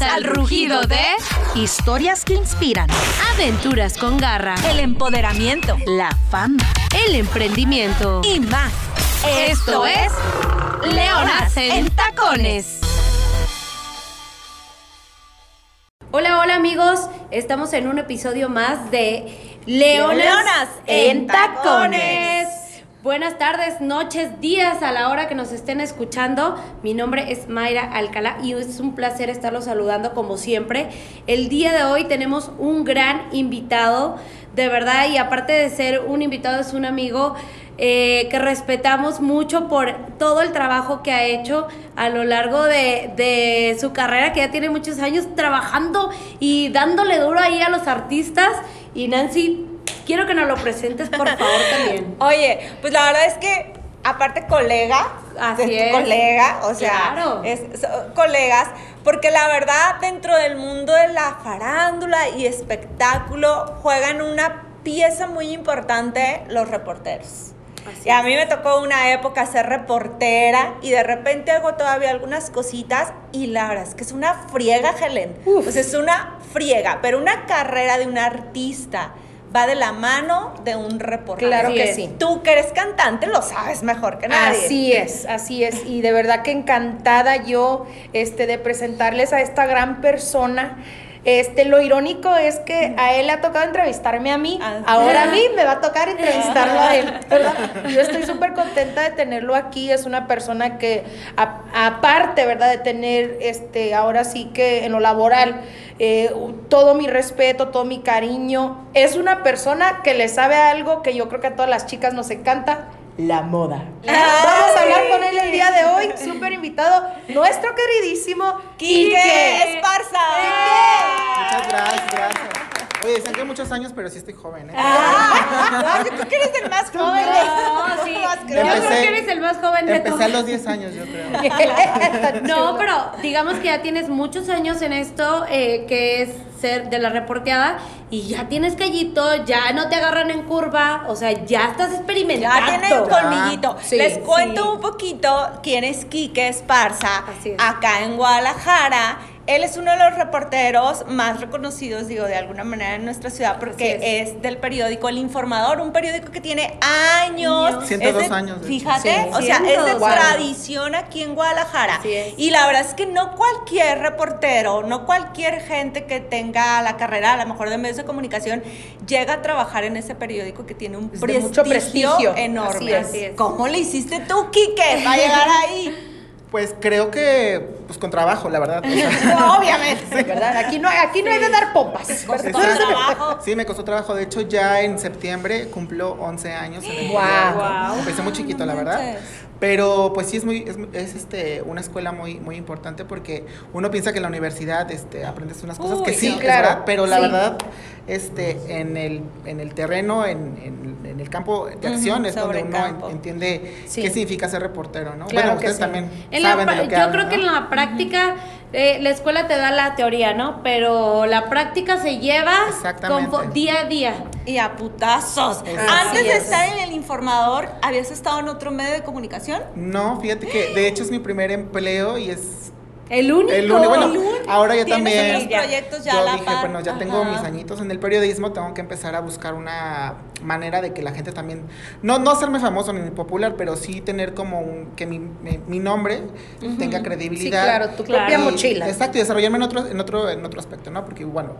Al rugido de Historias que inspiran. Aventuras con garra, el empoderamiento, La fama. el emprendimiento. y más. Esto es Leonas en Tacones. Hola, hola amigos, estamos en un episodio más de Leonas, Leonas en en Tacones. Tacones. Buenas tardes, noches, días a la hora que nos estén escuchando. Mi nombre es Mayra Alcalá y es un placer estarlos saludando como siempre. El día de hoy tenemos un gran invitado, de verdad, y aparte de ser un invitado, es un amigo eh, que respetamos mucho por todo el trabajo que ha hecho a lo largo de, de su carrera, que ya tiene muchos años trabajando y dándole duro ahí a los artistas. Y Nancy, quiero que nos lo presentes, por favor, también. Oye, pues la verdad es que, aparte colega, Así es colega, o sea, Claro. es, colegas, porque la verdad, dentro del mundo de la farándula y espectáculo, juegan una pieza muy importante los reporteros. Así y a mí me tocó una época ser reportera y de repente hago todavía algunas cositas y la verdad es que es una friega, Helen. Pues es una friega, pero una carrera de un artista va de la mano de un reportero. Claro Así que es. sí. Tú que eres cantante lo sabes mejor que nadie. Así es, así es. Y de verdad que encantada yo este, de presentarles a esta gran persona. Este, lo irónico es que a él le ha tocado entrevistarme a mí, Ah. ahora a mí me va a tocar entrevistarlo a él, ¿verdad? Yo estoy súper contenta de tenerlo aquí, es una persona que aparte, ¿verdad? De tener, este, ahora sí que en lo laboral, eh, todo mi respeto, todo mi cariño, es una persona que le sabe algo que yo creo que a todas las chicas nos encanta, la moda. Vamos a hablar con él el día de hoy, súper invitado, nuestro queridísimo Quique Quique. Esparza. Muchas gracias, gracias. Oye, dicen que muchos años, pero sí estoy joven, ¿eh? Ah, yo creo que eres el más joven. No, sí. Más Yo creo. que eres el más joven de Empecé todos. a los 10 años, yo creo. No, pero digamos que ya tienes muchos años en esto, eh, que es ser de la reporteada, y ya tienes callito, ya no te agarran en curva, o sea, ya estás experimentando. Ya tiene un colmillito. Sí, Les cuento sí. un poquito quién es Quique Esparza Así es. acá en Guadalajara. Él es uno de los reporteros más reconocidos, digo, de alguna manera en nuestra ciudad, porque es. del periódico El Informador, un periódico que tiene años. Años. 102 Es de- años. Fíjate, Sí, o sea, es de 102 años. tradición aquí en Guadalajara. Y la verdad es que no cualquier reportero, no cualquier gente que tenga la carrera, a lo mejor de medios de comunicación, llega a trabajar en ese periódico que tiene un prestigio, mucho prestigio. enorme. Así es. ¿Cómo le hiciste tú, Quique, para llegar ahí? Pues creo que, pues con trabajo, la verdad. o sea, Obviamente. ¿verdad? Aquí no, aquí no hay de dar pompas. Costó ¿verdad? trabajo. Sí, me costó trabajo. De hecho, ya en septiembre cumplo 11 años en el Guau. periódico. Guau. Empecé muy chiquito, la verdad. Pero pues sí es muy es, es, este una escuela muy muy importante porque uno piensa que en la universidad este aprendes unas cosas que sí, sí, es claro. verdad, pero la Sí. verdad este en el en el terreno en, en- en el campo de acción es donde uno campo. entiende Sí. qué significa ser reportero, ¿no? Claro bueno, ustedes también En la de pra- lo que yo hablan, creo que en la práctica eh, la escuela te da la teoría, ¿no? Pero la práctica se lleva con día a día. Y a putazos. Así Antes de es. estar en el informador, ¿habías estado en otro medio de comunicación? No, fíjate que de hecho es mi primer empleo y es El único. el único. Bueno, el único. ahora yo también. otros proyectos ya yo la dije, par. bueno, ya tengo mis añitos en el periodismo, tengo que empezar a buscar una manera de que la gente también, no, no hacerme famoso ni popular, pero sí tener como un, que mi, mi, mi nombre tenga Sí, credibilidad. claro, tu Claro. propia mochila. Exacto, y desarrollarme en otro, en otro, en otro aspecto, ¿no? Porque, bueno,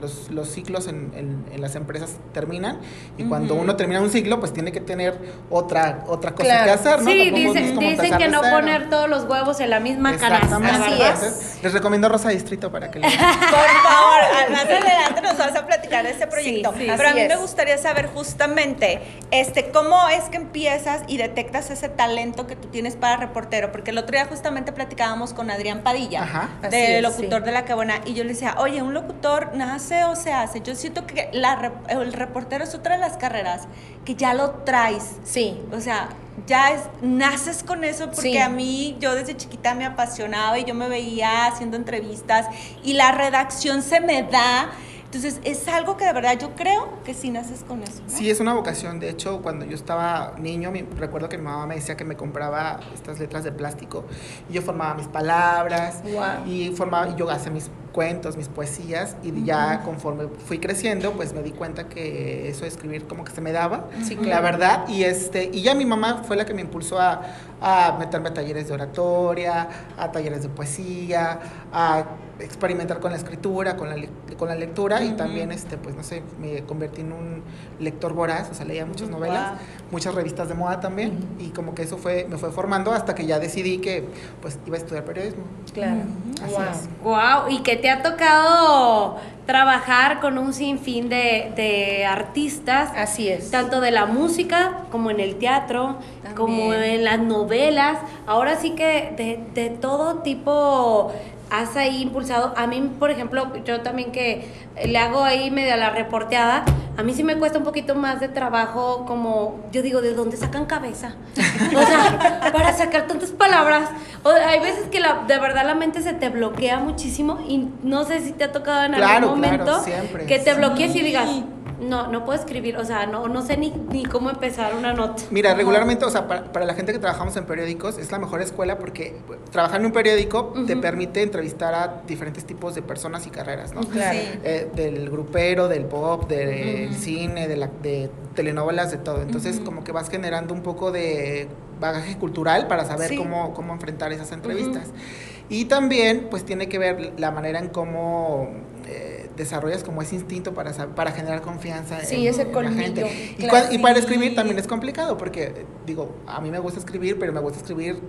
los, los ciclos en, en- en las empresas terminan y cuando uno termina un ciclo, pues tiene que tener otra, otra cosa Claro. que hacer, ¿no? Sí, dicen, dicen que no cero. poner todos los huevos en la misma canasta. Así es. Les recomiendo Rosa Distrito para que lo Por favor, al- más adelante nos vas a platicar de este proyecto. sí, Pero a mí me gustaría saber justamente, este, cómo es que empiezas y detectas ese talento que tú tienes para reportero, porque el otro día justamente platicábamos con Adrián Padilla, Ajá. De es, locutor sí. de la que buena, y yo le decía, oye, un locutor nace o se hace. Yo siento que la el reportero es otra de las carreras que ya lo traes. Sí. O sea, ya es, naces con eso porque Sí. a mí yo desde chiquita me apasionaba y yo me veía haciendo entrevistas y la redacción se me da. Entonces es algo que de verdad yo creo que sí naces con eso. ¿no? Sí, es una vocación. De hecho, cuando yo estaba niño, mi- recuerdo que mi mamá me decía que me compraba estas letras de plástico y yo formaba mis palabras Guau. y formaba y yo hacía mis cuentos, mis poesías y ya conforme fui creciendo, pues me di cuenta que eso de escribir como que se me daba, Sí, la claro. verdad, y este y ya mi mamá fue la que me impulsó a, a meterme a talleres de oratoria, a talleres de poesía, a experimentar con la escritura, con la, le- con la lectura y también este pues no sé, me convertí en un lector voraz, o sea, leía muchas novelas, muchas revistas de moda también y como que eso fue me fue formando hasta que ya decidí que pues iba a estudiar periodismo. Claro. Así Wow. es. Wow, y que te ha tocado trabajar con un sinfín de, de artistas, Así es. tanto de la música como en el teatro, También. como en las novelas. Ahora sí que de, de todo tipo has ahí impulsado. A mí, por ejemplo, yo también que le hago ahí medio a la reporteada, a mí sí me cuesta un poquito más de trabajo como, yo digo, ¿de dónde sacan cabeza? O sea, para sacar tantas palabras. O, hay veces que la, de verdad la mente se te bloquea muchísimo y no sé si te ha tocado en Claro, algún claro, momento siempre. que te Sí. bloquees y digas, no, no puedo escribir, o sea, no, no sé ni, ni cómo empezar una nota. Mira, regularmente, o sea, para, para la gente que trabajamos en periódicos es la mejor escuela porque pues, trabajar en un periódico te permite entrevistar a diferentes tipos de personas y carreras, ¿no? Claro. Sí. Eh, del grupero, del pop, del cine, de, la, de telenovelas, de todo. Entonces, como que vas generando un poco de bagaje cultural para saber Sí. cómo, cómo enfrentar esas entrevistas. Y también, pues, tiene que ver la manera en cómo eh, desarrollas como ese instinto para, para generar confianza Sí, en, ese en la gente. Y, y para escribir también es complicado porque, digo, a mí me gusta escribir, pero me gusta escribir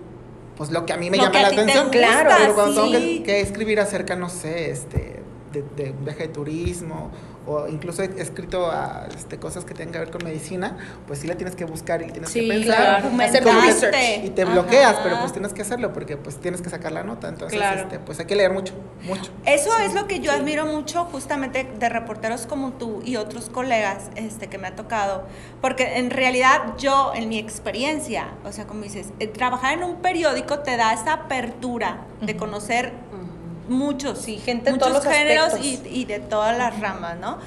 pues lo que a mí me Lo llama la atención. gusta, Claro, pero cuando tengo que escribir acerca, no sé, este, de, de un viaje de turismo o incluso he escrito a, este, cosas que tengan que ver con medicina, pues sí la tienes que buscar y tienes Sí, que pensar. claro. Hacer Como Documentarte. y te bloqueas, Ajá. pero pues tienes que hacerlo porque pues tienes que sacar la nota. Entonces, Claro. este, pues hay que leer mucho, mucho. Eso es lo que yo admiro mucho justamente de reporteros como tú y otros colegas este, que me ha tocado, porque en realidad yo, en mi experiencia, o sea, como dices, eh, trabajar en un periódico te da esa apertura de conocer muchos, Sí, gente en muchos todos los géneros y, de todas las ramas, ¿no?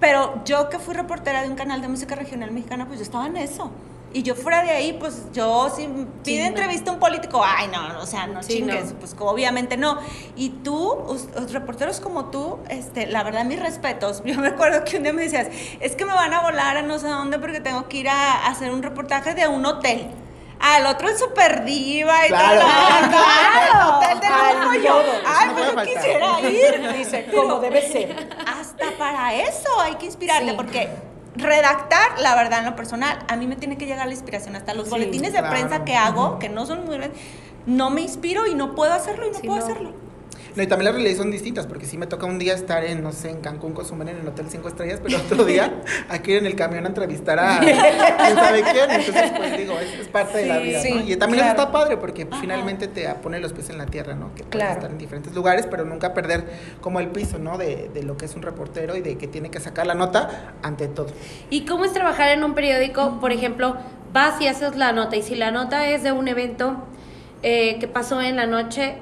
Pero yo que fui reportera de un canal de música regional mexicana, pues yo estaba en eso. Y yo fuera de ahí, pues yo si pide entrevista a un político, ay no, o sea, no Sí, chingues, no. pues obviamente no. Y tú, os- os reporteros como tú, este, la verdad, mis respetos. Yo me acuerdo que un día me decías, es que me van a volar a no sé dónde porque tengo que ir a, hacer un reportaje de un hotel. Al otro es super diva y Claro. todo. Claro, hotel de Al lujo. Yo, yodo. Ay, no pues yo quisiera ir. Dice, como debe ser. Hasta para eso hay que inspirarte, Sí. porque redactar, la verdad, en lo personal, a mí me tiene que llegar la inspiración. Hasta los Sí, boletines de claro. prensa que hago, que no son muy grandes, no me inspiro y no puedo hacerlo y no puedo no. hacerlo. No, y también las realidades son distintas, porque sí me toca un día estar en, no sé, en Cancún, Cozumel, en el Hotel Cinco Estrellas, pero otro día aquí en el camión a entrevistar a quién sabe quién. Entonces, pues digo, es, es parte de la vida, sí, ¿no? Y también claro. eso está padre, porque finalmente te pone los pies en la tierra, ¿no? Que Claro. estar en diferentes lugares, pero nunca perder como el piso, ¿no? De, de lo que es un reportero y de que tiene que sacar la nota ante todo. ¿Y cómo es trabajar en un periódico? Por ejemplo, vas y haces la nota y si la nota es de un evento eh, que pasó en la noche,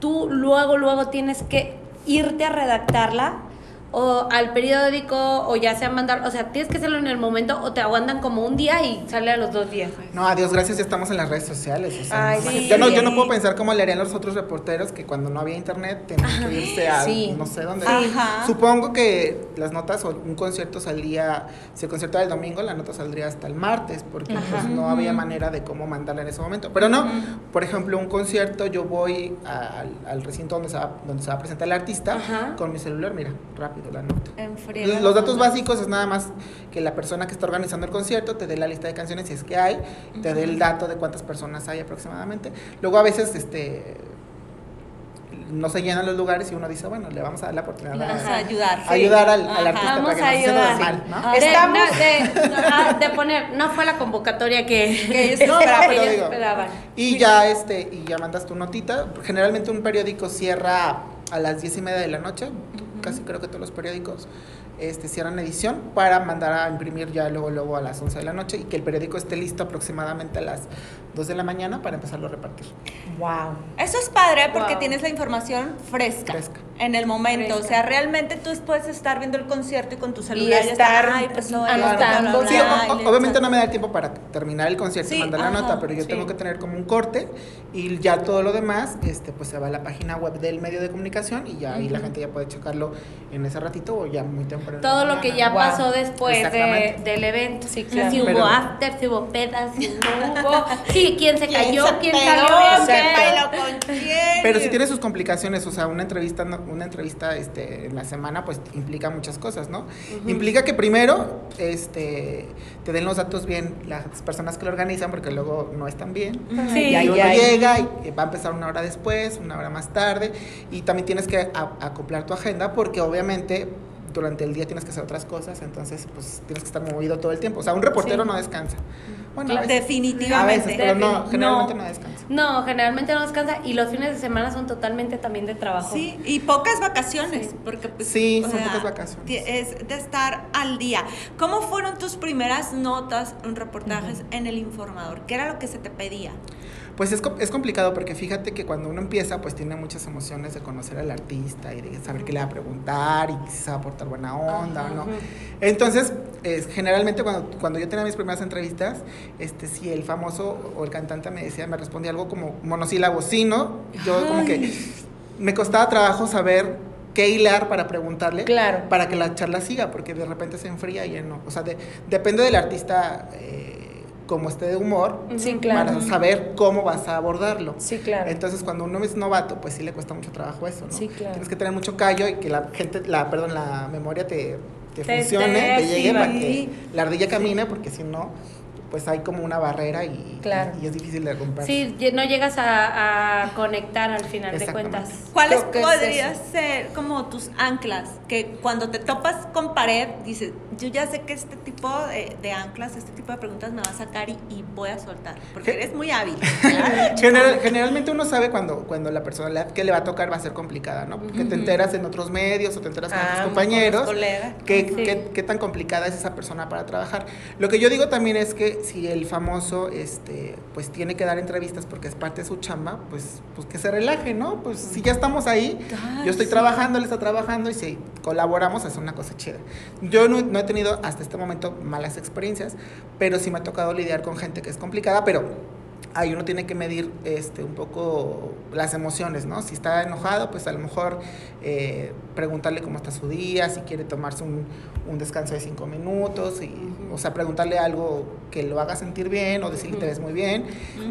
tú luego, luego tienes que irte a redactarla o al periódico o ya sea mandar, o sea, tienes que hacerlo en el momento o te aguantan como un día y sale a los dos días. No, adiós, gracias, ya estamos en las redes sociales. O sea, Ay, imagínate. sí. yo, no, yo no puedo pensar cómo le harían los otros reporteros que cuando no había internet tenían que irse a Sí. no sé dónde. Ajá. Supongo que las notas o un concierto salía, si el concierto era el domingo, la nota saldría hasta el martes, porque pues, no había manera de cómo mandarla en ese momento. Pero no, por ejemplo, un concierto, yo voy a- al, al recinto donde se, va, donde se va a presentar el artista Ajá. con mi celular, mira, rápido la nota. Los, datos básicos es nada más que la persona que está organizando el concierto te dé la lista de canciones si es que hay, te dé el dato de cuántas personas hay aproximadamente. Luego a veces este no se llenan los lugares y uno dice, bueno, le vamos a dar la oportunidad Vamos a, a ayudar. a ayudar al, al Ajá. artista Vamos para que no se ¿no? De, Estamos- no, de- de poner, no fue la convocatoria que, Que ellos No, esperaban. pero ellos digo, esperaban. Y ya este, y ya mandas tu notita. Generalmente un periódico cierra a las diez y media de la noche. Casi creo que todos los periódicos este, cierran edición para mandar a imprimir ya luego, luego a las 11 de la noche y que el periódico esté listo aproximadamente a las 2 de la mañana para empezarlo a repartir. Wow. Eso es padre porque Wow. tienes la información fresca, Fresca. En el momento. Fresca. O sea, realmente tú puedes estar viendo el concierto y con tu celular y estar estar, ay, pues no, anotando. Sí, o- obviamente no me da el tiempo para terminar el concierto y mandar la nota, pero yo sí. tengo que tener como un corte y ya todo lo demás, este, pues se va a la página web del medio de comunicación y ya ahí la gente ya puede checarlo en ese ratito o ya muy temprano. Todo lo que ya. Wow. pasó después de, del evento. Sí, claro. Si hubo Pero- after, si hubo pedas, si hubo. Sí, quién se cayó, quién pedó? salió. ¿Quién bailó con quién? Pero si tiene sus complicaciones, o sea, una entrevista, no- una entrevista este, en la semana, pues implica muchas cosas, ¿no? Implica que primero este, te den los datos bien las personas que lo organizan, porque luego no están bien. Sí. Y Ay, uno ay. llega y va a empezar una hora después, una hora más tarde, y también tienes que acoplar tu agenda, porque obviamente durante el día tienes que hacer otras cosas, entonces pues tienes que estar movido todo el tiempo. O sea, un reportero no descansa. Bueno, a veces, Definitivamente. a veces, pero no, generalmente no. no descansa. No, generalmente no descansa y los fines de semana son totalmente también de trabajo. Sí, y pocas vacaciones, Sí. porque pues, Sí, o son sea, pocas vacaciones. Es de estar al día. ¿Cómo fueron tus primeras notas, reportajes en el informador? ¿Qué era lo que se te pedía? Pues es, es complicado porque fíjate que cuando uno empieza, pues tiene muchas emociones de conocer al artista y de saber qué le va a preguntar y si se va a aportar buena onda o no. Entonces, es, generalmente cuando, cuando yo tenía mis primeras entrevistas, este, si el famoso o el cantante me decía, me respondía algo como monosílabo, sí, ¿no? Yo como que me costaba trabajo saber qué hilar para preguntarle Claro. para que la charla siga, porque de repente se enfría y ya no. O sea, de- depende del artista eh, como esté de humor, Sí, claro. para saber cómo vas a abordarlo. Sí, claro. Entonces, cuando uno es novato, pues sí le cuesta mucho trabajo eso, ¿no? Sí, claro. Tienes que tener mucho callo y que la gente, la, perdón, la memoria te, Te- funcione, te te, llegue para que la ardilla camine, porque si no, pues hay como una barrera y, Claro. y es difícil de romper. Sí, no llegas a, a conectar al final de cuentas. ¿Cuáles es podrían ser como tus anclas? Que cuando te topas con pared, dices, yo ya sé que este tipo de, de anclas, este tipo de preguntas me va a sacar y, y voy a soltar, porque ¿Qué? eres muy hábil. General- generalmente uno sabe cuando, cuando la persona que le va a tocar va a ser complicada, ¿no? Porque te enteras en otros medios o te enteras con Ah, tus con compañeros. los colegas. qué, Sí. qué- qué tan complicada es esa persona para trabajar. Lo que yo digo también es que si el famoso este, pues tiene que dar entrevistas porque es parte de su chamba, pues, pues que se relaje, ¿no? Pues si ya estamos ahí, Ay, yo estoy sí. trabajando, él está trabajando y si colaboramos es una cosa chida. Yo no, no he tenido hasta este momento malas experiencias, pero sí me ha tocado lidiar con gente que es complicada, pero ahí uno tiene que medir este, un poco las emociones, ¿no? Si está enojado, pues a lo mejor eh, preguntarle cómo está su día, si quiere tomarse un, un descanso de cinco minutos, y, o sea, preguntarle algo que lo haga sentir bien o decirle te ves muy bien,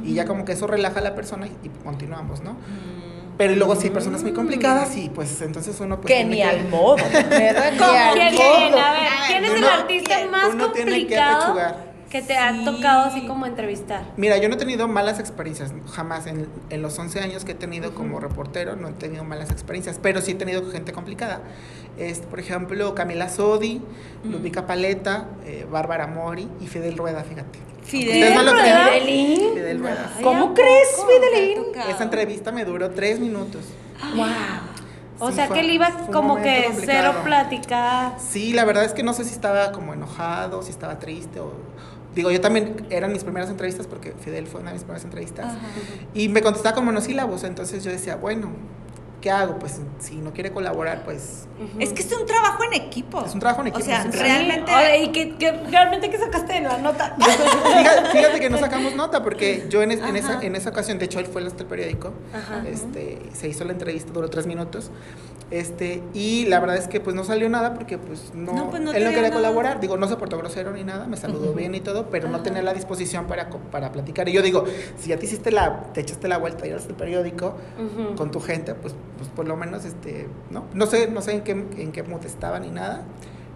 y ya como que eso relaja a la persona y, y continuamos, ¿no? Pero luego si hay personas muy complicadas y pues entonces uno pues que ni al modo, ¿Cómo? ¿Quién, modo. quién? A ver, ¿quién es el Uno- artista más uno tiene que complicado apechugar. Que te ha Sí. tocado así como entrevistar? Mira, yo no he tenido malas experiencias, jamás. En, en los 11 años que he tenido como reportero, no he tenido malas experiencias, pero sí he tenido gente complicada. Este, por ejemplo, Camila Sodi, Lubica Paleta, eh, Bárbara Mori y Fidel Rueda, fíjate. Fidel no Rueda. Fidelín. Fidel Rueda. ¿Cómo ¿a crees? Fidelín? Esa entrevista me duró tres minutos. Wow. O Sí, sea fue- que él iba como que complicado. cero plática. Sí, la verdad es que no sé si estaba como enojado, si estaba triste o... Digo, yo también eran mis primeras entrevistas porque Fidel fue una de mis primeras entrevistas. Y me contestaba con monosílabos, entonces yo decía, bueno, ¿qué hago? Pues si no quiere colaborar, pues Es que es un trabajo en equipo. Es un trabajo en equipo, O sea, realmente. Oye, ¿Y que, que realmente qué sacaste de la nota? Fíjate, fíjate que no sacamos nota porque yo en, es- en esa, en esa ocasión, de hecho él fue hasta el periódico, Ajá. este, se hizo la entrevista, duró tres minutos, este, y la verdad es que pues no salió nada porque pues no, No, pues, no él no quería nada. colaborar, digo, no se portó grosero ni nada, me saludó bien y todo, pero no tenía la disposición para, para platicar. Y yo digo, si ya te hiciste la, te echaste la vuelta y eras el periódico Ujú. con tu gente, pues, pues por lo menos, este, ¿no? No sé, no sé en qué, en qué mood estaba ni nada.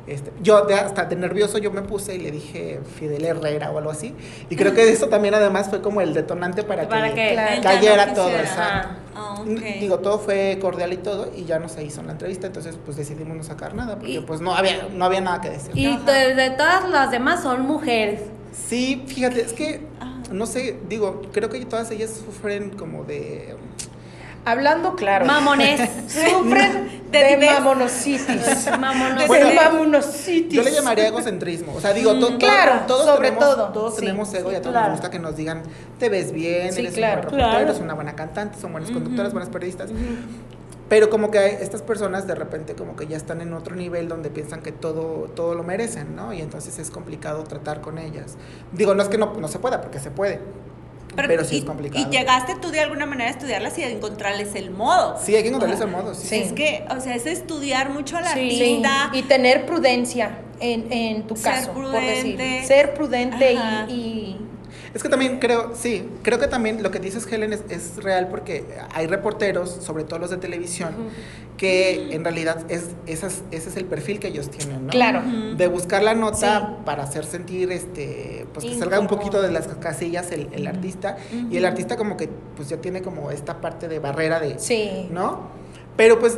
Este, yo de, hasta de nervioso yo me puse y le dije Fidel Herrera o algo así. Y creo que eso también además fue como el detonante para, Para que- que, Claro. cayera no todo. exacto. Ah, ok. Digo, todo fue cordial y todo y ya no se hizo la entrevista, entonces pues decidimos no sacar nada porque Y- pues no había, no había nada que decir. Y de, de todas las demás son mujeres. Sí, fíjate, es que, no sé, digo, creo que todas ellas sufren como de... Hablando claro. Mamones. Sufren De de, diversos- mamonocitis. Mamonos. Bueno, de mamonocitis. Yo le llamaría egocentrismo. O sea, digo, to- to- claro, todos sobre tenemos, todo, Todos sí, tenemos ego y a todos claro. nos gusta que nos digan, te ves bien, Sí, eres claro. un buen reportero, Claro. eres una buena cantante, son buenas conductoras, buenas periodistas. Pero como que estas personas de repente como que ya están en otro nivel donde piensan que todo, todo lo merecen, ¿no? Y entonces es complicado tratar con ellas. Digo, no es que no, no se pueda, porque se puede. Pero, sí y, es complicado. Y llegaste tú de alguna manera a estudiarlas y a encontrarles el modo. Sí, hay que encontrarles el modo, sí. Sí. Es que, o sea, es estudiar mucho al Sí. Y tener prudencia en, en tu Ser caso, por prudente. decir. Ser prudente Ajá. y, y- Es que también creo, sí, creo que también lo que dices Helen es, es real porque hay reporteros, sobre todo los de televisión, que en realidad es, esas, ese es el perfil que ellos tienen, ¿no? Claro. De buscar la nota Sí. para hacer sentir, este, pues que salga un poquito de las casillas el, el artista y el artista como que pues ya tiene como esta parte de barrera de, Sí. ¿no? Pero pues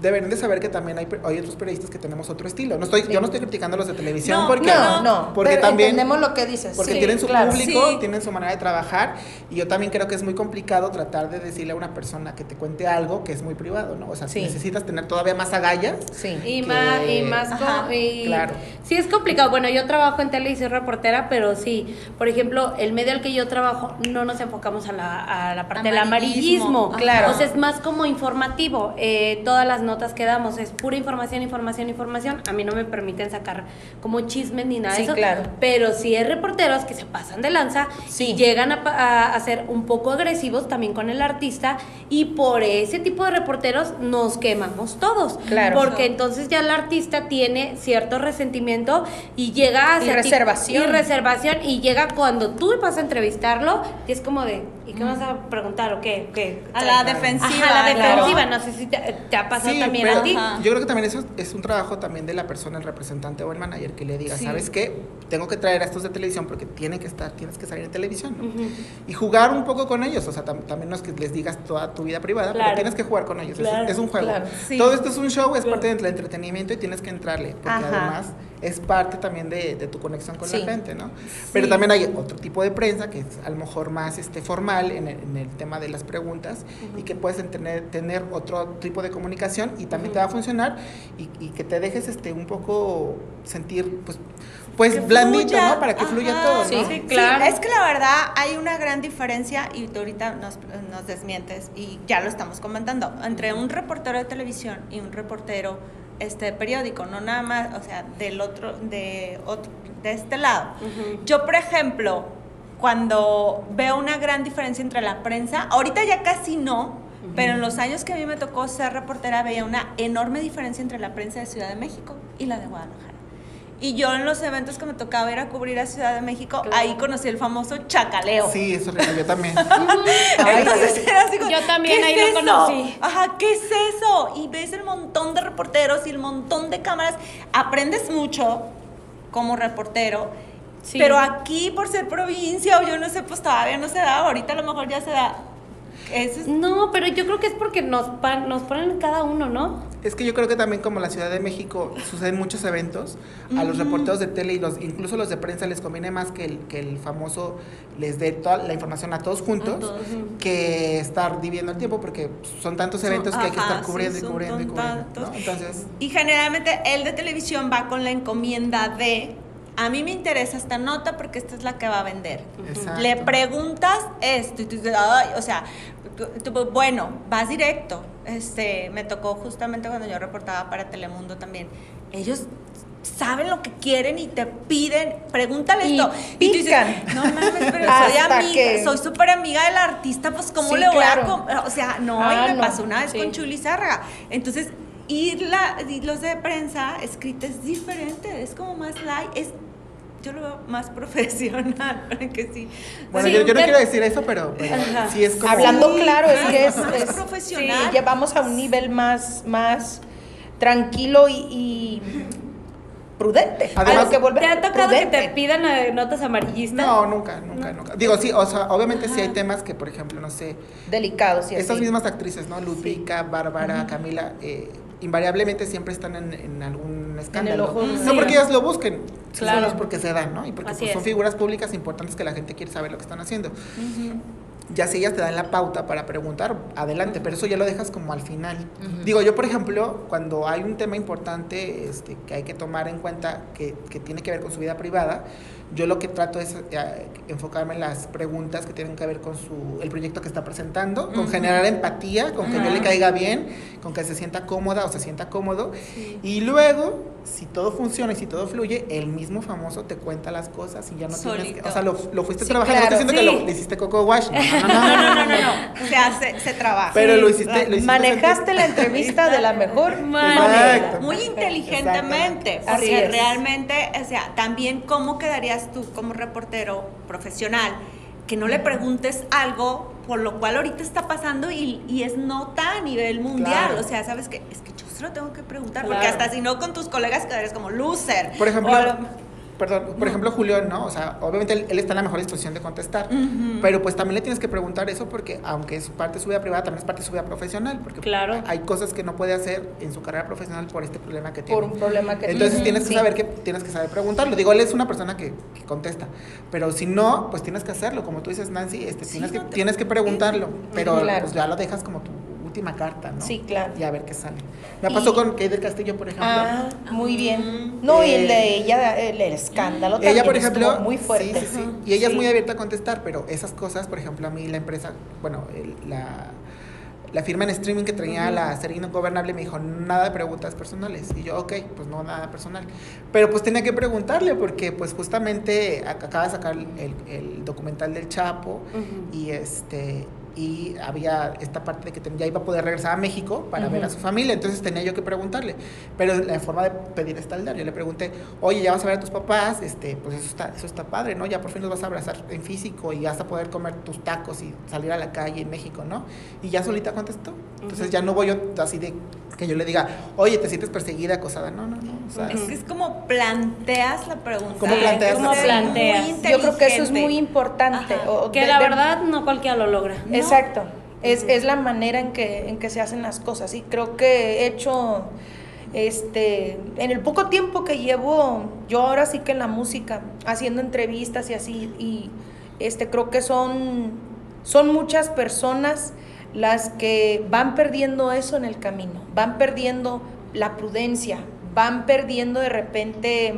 deben de saber que también hay, hay otros periodistas que tenemos otro estilo. No estoy, Yo no estoy criticando a los de televisión No, porque, no, no, porque pero también entendemos lo que dices. porque sí, tienen su claro. público, Sí. tienen su manera de trabajar y yo también creo que es muy complicado tratar de decirle a una persona que te cuente algo que es muy privado, ¿no? O sea, Sí. necesitas tener todavía más agallas. Sí. Y que- más, y más Ajá, co- y- claro. Sí, es complicado. Bueno, yo trabajo en tele y soy reportera, pero sí, por ejemplo, el medio al que yo trabajo no nos enfocamos a la, a la parte del Amarillismo. amarillismo. Claro. O sea, es más como informativo. Eh, todas las notas que damos es pura información, información, información. A mí no me permiten sacar como chismes ni nada Sí, de eso. claro. Pero sí hay reporteros que se pasan de lanza Sí. y llegan a, a- a ser un poco agresivos también con el artista y por ese tipo de reporteros nos quemamos todos. Claro. Porque entonces ya el artista tiene cierto resentimiento y llega a Y ti- reservación. y reservación y llega cuando tú vas a entrevistarlo y es como de ¿y qué vas a preguntar o qué? ¿Qué? A la defensiva. Ajá, la claro. defensiva, no sé si te, te ha pasado Sí, también pero a ti. Ajá. yo creo que también eso es un trabajo también de la persona, el representante o el manager, que le diga, Sí. ¿sabes qué? Tengo que traer a estos de televisión porque tienen que estar, tienes que salir en televisión, ¿no? Y jugar un poco con ellos, o sea, tam- también no es que les digas toda tu vida privada, Claro. pero tienes que jugar con ellos, es- Claro, es, un juego. claro. Sí. Todo esto es un show, es parte del entretenimiento y tienes que entrarle, porque Ajá. además es parte también de, de tu conexión con Sí. la gente, ¿no? Pero también hay otro tipo de prensa que es a lo mejor más este, formal en el, en el tema de las preguntas y que puedes tener, tener otro tipo de comunicación y también te va a funcionar y, y que te dejes este, un poco sentir, pues, pues Que blandito, fluya. ¿no? Para que fluya todo, ¿no? Sí, Sí, claro. es que la verdad hay una gran diferencia y tú ahorita nos, nos desmientes y ya lo estamos comentando entre un reportero de televisión y un reportero este periódico, no nada más, o sea, del otro de otro de este lado. Yo, por ejemplo, cuando veo una gran diferencia entre la prensa, ahorita ya casi no, pero en los años que a mí me tocó ser reportera veía una enorme diferencia entre la prensa de Ciudad de México y la de Guadalajara. Y yo en los eventos que me tocaba ir a cubrir a Ciudad de México, Claro. ahí conocí el famoso chacaleo. Sí, eso es yo también. Entonces era así como, Yo también ¿qué ahí es lo eso? conocí. Ajá, ¿qué es eso? Y ves el montón de reporteros y el montón de cámaras. Aprendes mucho como reportero. Sí. Pero aquí, por ser provincia o yo no sé, pues todavía no se da. Ahorita a lo mejor ya se da. Eso es No, pero yo creo que es porque nos, nos ponen cada uno, ¿no? Es que yo creo que también como la Ciudad de México suceden muchos eventos, a los reporteros de tele y los, incluso los de prensa les conviene más que el, que el famoso les dé toda la información a todos juntos A todos. que estar dividiendo el tiempo porque son tantos Son- eventos que hay que estar cubriendo sí, y cubriendo y cubriendo. Entonces, Y generalmente el de televisión va con la encomienda de, a mí me interesa esta nota porque esta es la que va a vender. exacto. Le preguntas esto y tú dices, "Ay", o sea, bueno, vas directo. Este, me tocó justamente cuando yo reportaba para Telemundo también. Ellos saben lo que quieren y te piden, pregúntale Y esto. Y tú dices, pican. no mames, pero soy amiga, que- soy súper amiga del artista, pues cómo Sí, le voy claro. a... com-?" O sea, no, Ah, y me no, pasó una vez sí. con Chuli Zárraga. Entonces, ir la, y los de prensa escrita es diferente, es como más light, es, yo lo veo más profesional, porque sí. Bueno, Sí, yo, yo no quiero decir eso, pero, Ajá. sí es como... Hablando Sí, claro, es que es, profesional. sí, llevamos a un nivel más, más tranquilo y, y prudente. a Además, lo que vuelve ¿Te ha tocado que te pidan eh, notas amarillistas? No, nunca, nunca, nunca. Digo, sí, o sea, obviamente sí hay temas que, por ejemplo, no sé, Delicados y Estas mismas actrices, ¿no? Ludwika, Bárbara, Camila, eh, invariablemente siempre están en, en algún escándalo. ojo, no sí. porque ellas lo busquen, Claro. solo es porque se dan, ¿no? Y porque pues, son figuras públicas importantes que la gente quiere saber lo que están haciendo. ya si ellas te dan la pauta para preguntar, adelante, pero eso ya lo dejas como al final. Digo, yo por ejemplo, cuando hay un tema importante este, que hay que tomar en cuenta que, que tiene que ver con su vida privada, yo lo que trato es eh, enfocarme en las preguntas que tienen que ver con su, el proyecto que está presentando, con generar empatía, con que yo le caiga bien, con que se sienta cómoda o se sienta cómodo. Y luego, si todo funciona y si todo fluye, el mismo famoso te cuenta las cosas y ya no tienes que, o sea, lo, lo fuiste Sí, trabajando, claro, no estoy diciendo sí. que lo le hiciste coco wash, no, no, no, No, no, no, no, no, no. Se hace, se trabaja. pero lo hiciste, lo hiciste Manejaste la entrevista de la mejor manera. Exacto. Muy inteligentemente, porque es. realmente, o sea, también cómo quedarías tú como reportero profesional que no le preguntes algo por lo cual ahorita está pasando y, y es nota a nivel mundial, Claro. o sea, sabes que es que yo se lo tengo que preguntar, Claro. porque hasta si no con tus colegas quedarías como loser. Por ejemplo, lo- perdón, por ejemplo, Julián, ¿no? O sea, obviamente él, él está en la mejor disposición de contestar, pero pues también le tienes que preguntar eso porque aunque es parte de su vida privada, también es parte de su vida profesional, porque Claro. hay cosas que no puede hacer en su carrera profesional por este problema que tiene. Por un problema que Entonces tiene. tienes que Sí. saber que tienes que saber preguntarlo. Digo, él es una persona que, que contesta, pero si no, pues tienes que hacerlo, como tú dices, Nancy, este, Sí, tienes, que, no te- tienes que preguntarlo, pero Claro. pues ya lo dejas como tu última carta, ¿no? Sí, claro. Y a ver qué sale. Me pasó Y- con Kate del Castillo, por ejemplo. Ah, muy bien. No, y el de Eh, ella, el, el escándalo también Ella, por ejemplo, muy fuerte. Sí, sí, sí. Y ella es muy abierta a contestar, pero esas cosas, por ejemplo, a mí la empresa, bueno, el- la, la firma en streaming que traía la serie Ingobernable me dijo, nada de preguntas personales. Y yo, ok, pues no, nada personal. Pero pues tenía que preguntarle porque pues justamente ac- acaba de sacar el, el documental del Chapo y este y había esta parte de que ya iba a poder regresar a México para ver a su familia, entonces tenía yo que preguntarle, pero la forma de pedir está el dar, yo le pregunté, oye, ya vas a ver a tus papás, este, pues eso está, eso está padre, ¿no? Ya por fin los vas a abrazar en físico y vas a poder comer tus tacos y salir a la calle en México, ¿no? Y ya solita contestó, entonces ya no voy yo así de que yo le diga, oye, te sientes perseguida, acosada, no, no, no, o sea, Es que es como planteas la pregunta. ¿Cómo planteas ¿Cómo planteas? Yo creo que eso es muy importante. O Que de- la de- verdad no cualquiera lo logra. Exacto. Es, es la manera en que, en que se hacen las cosas. Y creo que he hecho, este, en el poco tiempo que llevo, yo ahora sí que en la música, haciendo entrevistas y así, y este, creo que son, son muchas personas las que van perdiendo eso en el camino, van perdiendo la prudencia, van perdiendo de repente,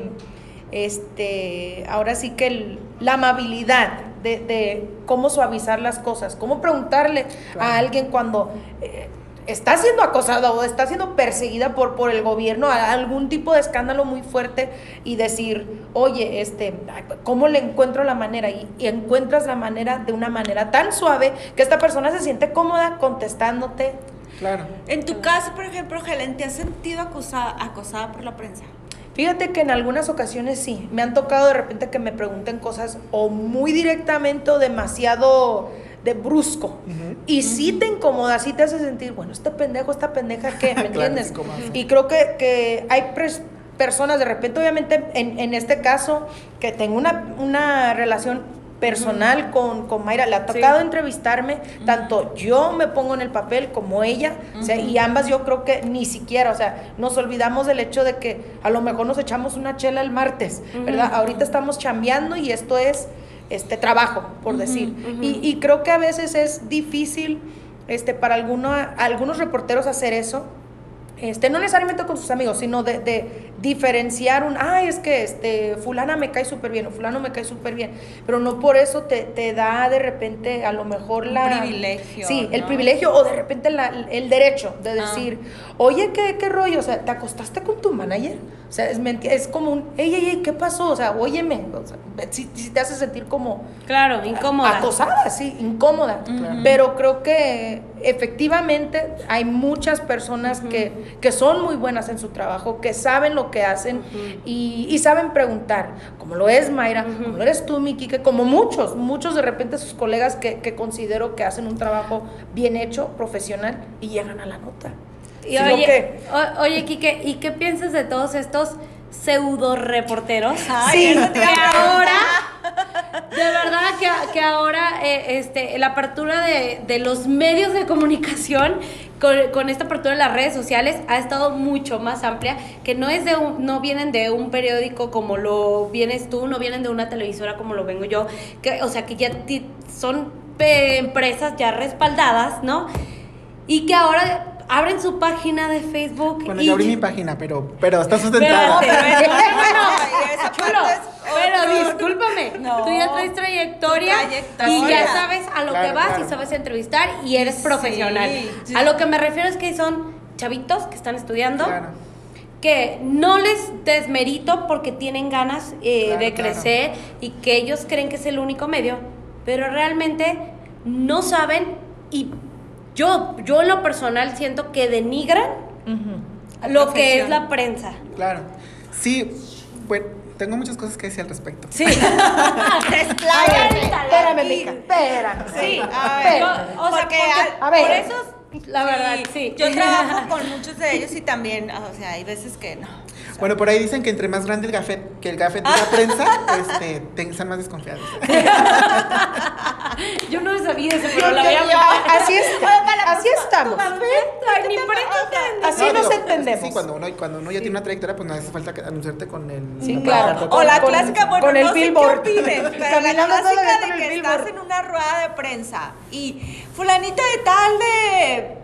este, ahora sí que el- la amabilidad de, de cómo suavizar las cosas, cómo preguntarle Claro. a alguien cuando eh, está siendo acosada o está siendo perseguida por, por el gobierno, a algún tipo de escándalo muy fuerte y decir, oye, este, ¿cómo le encuentro la manera? Y, y encuentras la manera de una manera tan suave que esta persona se siente cómoda contestándote. claro. En tu caso, por ejemplo, Helen, ¿te has sentido acosada, acosada por la prensa? Fíjate que en algunas ocasiones sí, me han tocado de repente que me pregunten cosas o muy directamente o demasiado de brusco. Y sí te incomoda, sí te hace sentir, bueno, este pendejo, esta pendeja, ¿qué? ¿Me entiendes? y creo que, que hay personas, de repente, obviamente, en, en este caso, que tengo una, una relación personal con, con Mayra, le ha tocado entrevistarme, tanto yo me pongo en el papel como ella, o sea, y ambas yo creo que ni siquiera, o sea, nos olvidamos del hecho de que a lo mejor nos echamos una chela el martes, ¿verdad? Ahorita estamos chambeando y esto es este trabajo, por decir. y, y creo que a veces es difícil este, para alguno, algunos reporteros hacer eso. Este, no necesariamente con sus amigos, sino de, de diferenciar un, ay, es que este, fulana me cae súper bien o fulano me cae súper bien, pero no por eso te, te da de repente a lo mejor Un la... privilegio, Sí, el privilegio o de repente la- el derecho de Ah. decir, oye, ¿qué, ¿qué rollo? O sea, ¿te acostaste con tu manager? O sea, es, es como un, ey, ey, ey, ¿qué pasó? O sea, óyeme, o sea, si, si te hace sentir como Claro, incómoda. acosada, sí, incómoda. Pero creo que efectivamente hay muchas personas que, que son muy buenas en su trabajo, que saben lo que hacen y, y saben preguntar, como lo es Mayra, como lo eres tú, Miki, que como muchos, muchos de repente sus colegas que, que considero que hacen un trabajo bien hecho, profesional y llegan a la nota. Y oye, lo que- o- oye, Quique, ¿y qué piensas de todos estos pseudo reporteros? Ay, te que ahora, de verdad que, que ahora eh, este, la apertura de, de los medios de comunicación con, con esta apertura de las redes sociales ha estado mucho más amplia, que no es de un, no vienen de un periódico como lo vienes tú, no vienen de una televisora como lo vengo yo, que, o sea que ya son empresas ya respaldadas, ¿no? Y que ahora abren su página de Facebook Bueno, y yo abrí mi página, pero, pero está sustentada. Espérate, No, parte es pero discúlpame, No. tú ya traes trayectoria, Trayectoria. y ya sabes a lo Claro, que vas claro. y sabes entrevistar y eres profesional. sí. A lo que me refiero es que son chavitos que están estudiando, Claro. que no les desmerito porque tienen ganas eh, Claro, de claro. crecer y que ellos creen que es el único medio, pero realmente no saben y yo, yo en lo personal siento que denigran lo que es la prensa. Claro. Sí, bueno, tengo muchas cosas que decir al respecto. Sí. Espérame, Mica, espérame. Sí, a ver. Yo, o sea, porque porque a- a ver. por eso, la verdad, sí. Yo trabajo con muchos de ellos y también, o sea, hay veces que no. Bueno, por ahí dicen que entre más grande el gafet, que el gafet de la prensa, este, te- están más desconfiados. Yo no sabía eso, pero la voy a Así, es, así estamos. Así No, nos entendemos. Sí, cuando uno, cuando uno ya tiene una trayectoria, pues no hace falta anunciarte con el... Sí, la claro. O la Con- clásica, bueno, con el no sé qué billboard. opinen, pero la clásica de que estás en una rueda de prensa y fulanito de tal de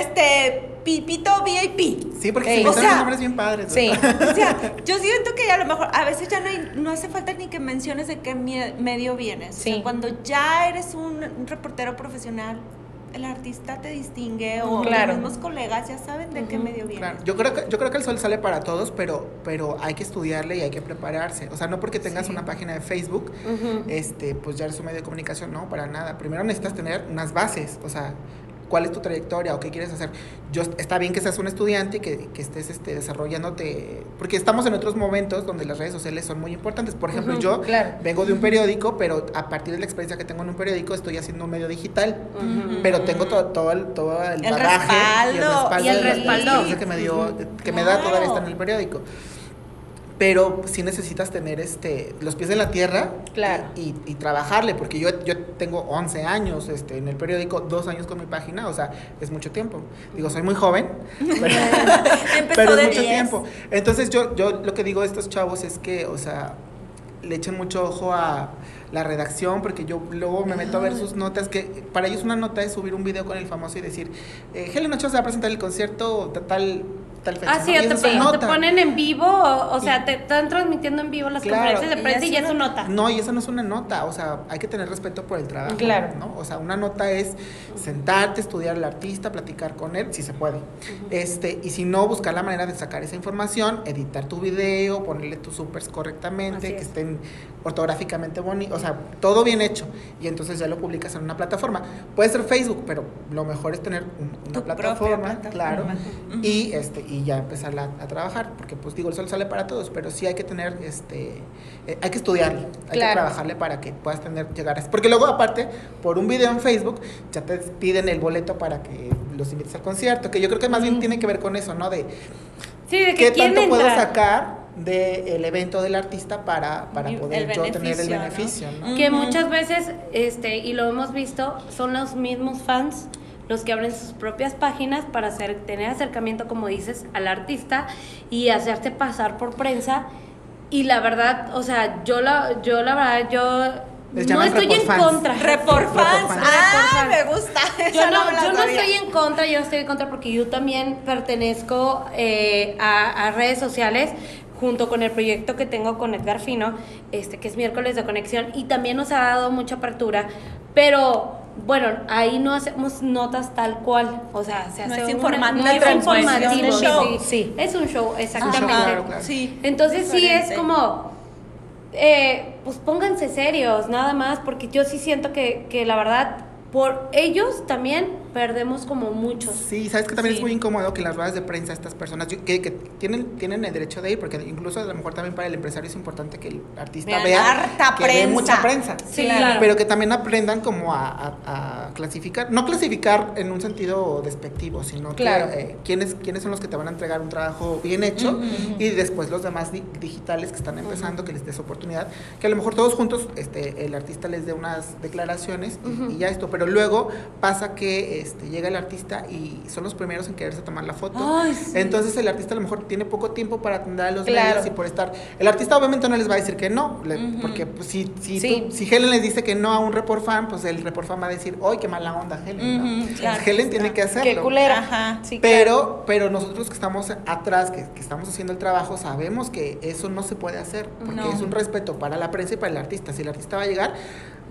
este Pipito VIP. Sí, porque Ey. se O inventan sea, unos nombres bien padres. Sí. O sea, yo siento que a lo mejor a veces ya no, hay- no hace falta ni que menciones de qué medio vienes. O sea, Sí. cuando ya eres un, un reportero profesional, el artista te distingue o Claro. los mismos colegas ya saben de qué medio vienes. Claro, yo creo que yo creo que el sol sale para todos, pero pero hay que estudiarle y hay que prepararse. O sea, no porque tengas una página de Facebook, este, pues ya eres un medio de comunicación, no, para nada. Primero necesitas tener unas bases, o sea, cuál es tu trayectoria o qué quieres hacer. Yo está bien que seas un estudiante y que, que estés este, desarrollándote, porque estamos en otros momentos donde las redes sociales son muy importantes. Por ejemplo, yo claro. vengo de un periódico, pero a partir de la experiencia que tengo en un periódico estoy haciendo un medio digital, pero tengo todo, todo el todo el, El bagaje respaldo. Y el respaldo. que me dio, que me da Claro. todavía estar en el periódico. Pero sí necesitas tener este, los pies en la tierra Claro. y, y trabajarle, porque yo, yo tengo 11 años este, en el periódico, dos años con mi página, o sea, es mucho tiempo. Digo, soy muy joven, pero, Empezó pero es mucho 10. tiempo. Entonces yo, yo lo que digo a estos chavos es que, o sea, le echen mucho ojo a la redacción, porque yo luego me meto a ver sus notas, que para ellos una nota es subir un video con el famoso y decir, eh, Helen Ochoa se va a presentar el concierto de tal, tal fecha. Ah, sí, ¿no? te, te nota. ponen en vivo, o, o sea, Y- te están transmitiendo en vivo las Claro. conferencias de prensa y ya es una- nota. No, y esa no es una nota, o sea, hay que tener respeto por el trabajo. Claro. ¿no? O sea, una nota es sentarte, estudiar al artista, platicar con él, si se puede. Este, y si no, buscar la manera de sacar esa información, editar tu video, ponerle tus supers correctamente, Así que es. estén ortográficamente bonitos, o sea, todo bien hecho. Y entonces ya lo publicas en una plataforma. Puede ser Facebook, pero lo mejor es tener un- una plataforma, plataforma. claro, y este y ya empezar a, a trabajar, porque pues digo, el sol sale para todos, pero sí hay que tener este eh, hay que estudiarlo, hay que trabajarle para que puedas tener llegar a porque luego aparte por un video en Facebook ya te piden el boleto para que los invites al concierto, que yo creo que más bien tiene que ver con eso, ¿no? De Sí, de que qué tanto puedo sacar del evento del artista para, para poder yo tener el beneficio, ¿no? ¿no? Que muchas veces, este, y lo hemos visto, son los mismos fans los que abren sus propias páginas para hacer, tener acercamiento, como dices, al artista y hacerse pasar por prensa. Y la verdad, o sea, yo la, yo la verdad, yo Les no estoy en report fans. contra. Report fans. fans. Ah, Report me fans. gusta. Yo no, la yo no estoy en contra, yo no estoy en contra porque yo también pertenezco eh, a, a redes sociales junto con el proyecto que tengo con Edgar Fino, este, que es miércoles de conexión, y también nos ha dado mucha apertura, pero bueno, ahí no hacemos notas tal cual, o sea, se No hace es una- no es transmisión, informativo, es un show. sí, Sí. es un show, exactamente. claro, claro. Sí. Entonces sí es como, eh, pues pónganse serios, nada más, porque yo sí siento que, que la verdad, por ellos también perdemos como muchos. Sí, sabes que también Sí. es muy incómodo que en las ruedas de prensa estas personas yo- que, que tienen, tienen el derecho de ir, porque incluso a lo mejor también para el empresario es importante que el artista Vean vea harta que ve prensa. mucha prensa. Sí, claro. Pero que también aprendan como a, a- a clasificar, no clasificar en un sentido despectivo, sino Claro. que eh, quiénes, quiénes son los que te van a entregar un trabajo bien hecho y después los demás di- digitales que están empezando, que les des oportunidad, que a lo mejor todos juntos este, el artista les dé unas declaraciones y, y ya esto, pero luego pasa que este, llega el artista y son los primeros en quererse tomar la foto. Ay, sí. Entonces el artista a lo mejor tiene poco tiempo para atender a los Claro. medios y por estar... El artista obviamente no les va a decir que no, le- porque pues, si, si, Sí. tú- si Helen les dice que no a un report fan, pues el report fan va a decir, ¡ay, qué mala onda Helen! Helen tiene que hacerlo. Qué culera. Ajá. Sí, claro. Pero, pero nosotros que estamos atrás, que, que estamos haciendo el trabajo, sabemos que eso no se puede hacer, porque No. es un respeto para la prensa y para el artista. Si el artista va a llegar,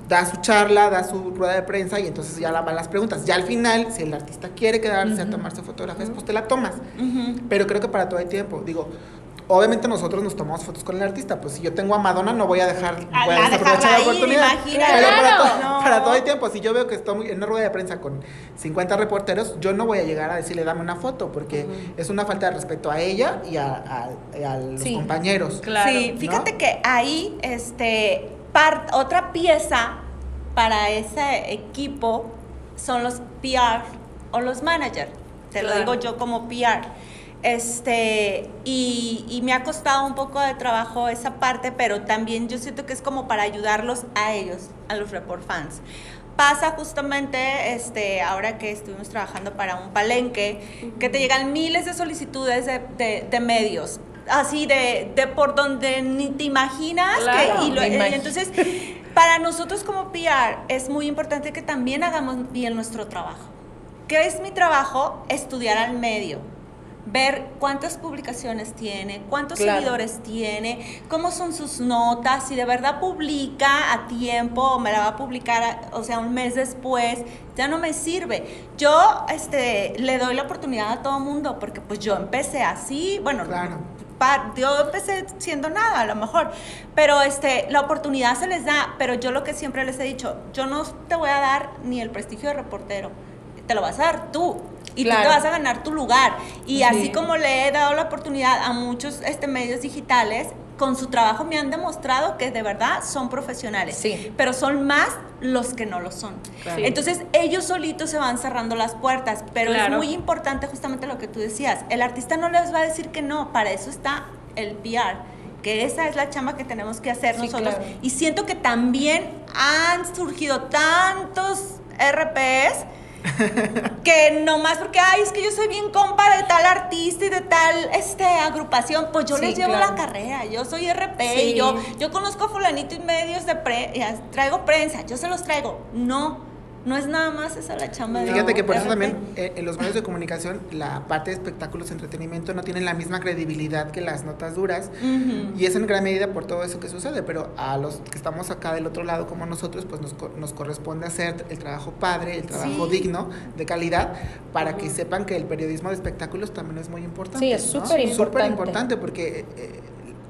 da su charla, da su rueda de prensa y entonces ya la- van las preguntas. Ya al final, si el artista quiere quedarse a tomarse fotografías, pues te la tomas. Pero creo que para todo hay tiempo. Digo, obviamente nosotros nos tomamos fotos con el artista. Pues si yo tengo a Madonna, no voy a dejar, A- voy a desaprovechar la oportunidad. imagínate. Pero para, Claro. to- No. para todo hay tiempo. Si yo veo que estoy en una rueda de prensa con 50 reporteros, yo no voy a llegar a decirle dame una foto, porque es una falta de respeto a ella y a, a- a los Sí. compañeros. Claro. Sí, fíjate ¿no? que ahí, este, par- otra pieza para ese equipo son los PR o los managers. Te lo Claro. digo yo como PR. Este, y, y me ha costado un poco de trabajo esa parte, pero también yo siento que es como para ayudarlos a ellos, a los report fans. Pasa justamente, este, ahora que estuvimos trabajando para un palenque, que te llegan miles de solicitudes de, de- de medios, así de, de por donde ni te imaginas. Claro, que, y lo- me y imagino. entonces, para nosotros como PR es muy importante que también hagamos bien nuestro trabajo. ¿Qué es mi trabajo? Estudiar al medio. Ver cuántas publicaciones tiene, cuántos Claro. seguidores tiene, cómo son sus notas, si de verdad publica a tiempo o me la va a publicar, a- o sea, un mes después, ya no me sirve. Yo este, le doy la oportunidad a todo mundo porque pues yo empecé así, bueno, Claro. Yo empecé siendo nada a lo mejor, pero este, la oportunidad se les da, pero yo lo que siempre les he dicho, yo no te voy a dar ni el prestigio de reportero, te lo vas a dar tú. Y tú te vas a ganar tu lugar. Y Sí. así como le he dado la oportunidad a muchos este, medios digitales, con su trabajo me han demostrado que de verdad son profesionales. Sí. Pero son más los que no lo son. Claro. Entonces ellos solitos se van cerrando las puertas. Pero Claro. es muy importante justamente lo que tú decías. El artista no les va a decir que no. Para eso está el PR. Que esa es la chamba que tenemos que hacer Sí, nosotros. claro. Y siento que también han surgido tantos RPs que nomás porque, ay, es que yo soy bien compa de tal artista y de tal este, agrupación, pues yo Sí, les llevo claro. la carrera, yo soy RP, Sí. y yo, yo conozco a fulanito y medios de prensa, traigo prensa, yo se los traigo. No, no es nada más esa la chamba de Fíjate que por eso también eh, en los medios de comunicación la parte de espectáculos, entretenimiento no tienen la misma credibilidad que las notas duras y es en gran medida por todo eso que sucede, pero a los que estamos acá del otro lado como nosotros, pues nos, co- nos corresponde hacer el trabajo padre, el trabajo Sí. digno, de calidad, para que sepan que el periodismo de espectáculos también es muy importante. Sí, es ¿no? súper importante. Súper importante porque... eh,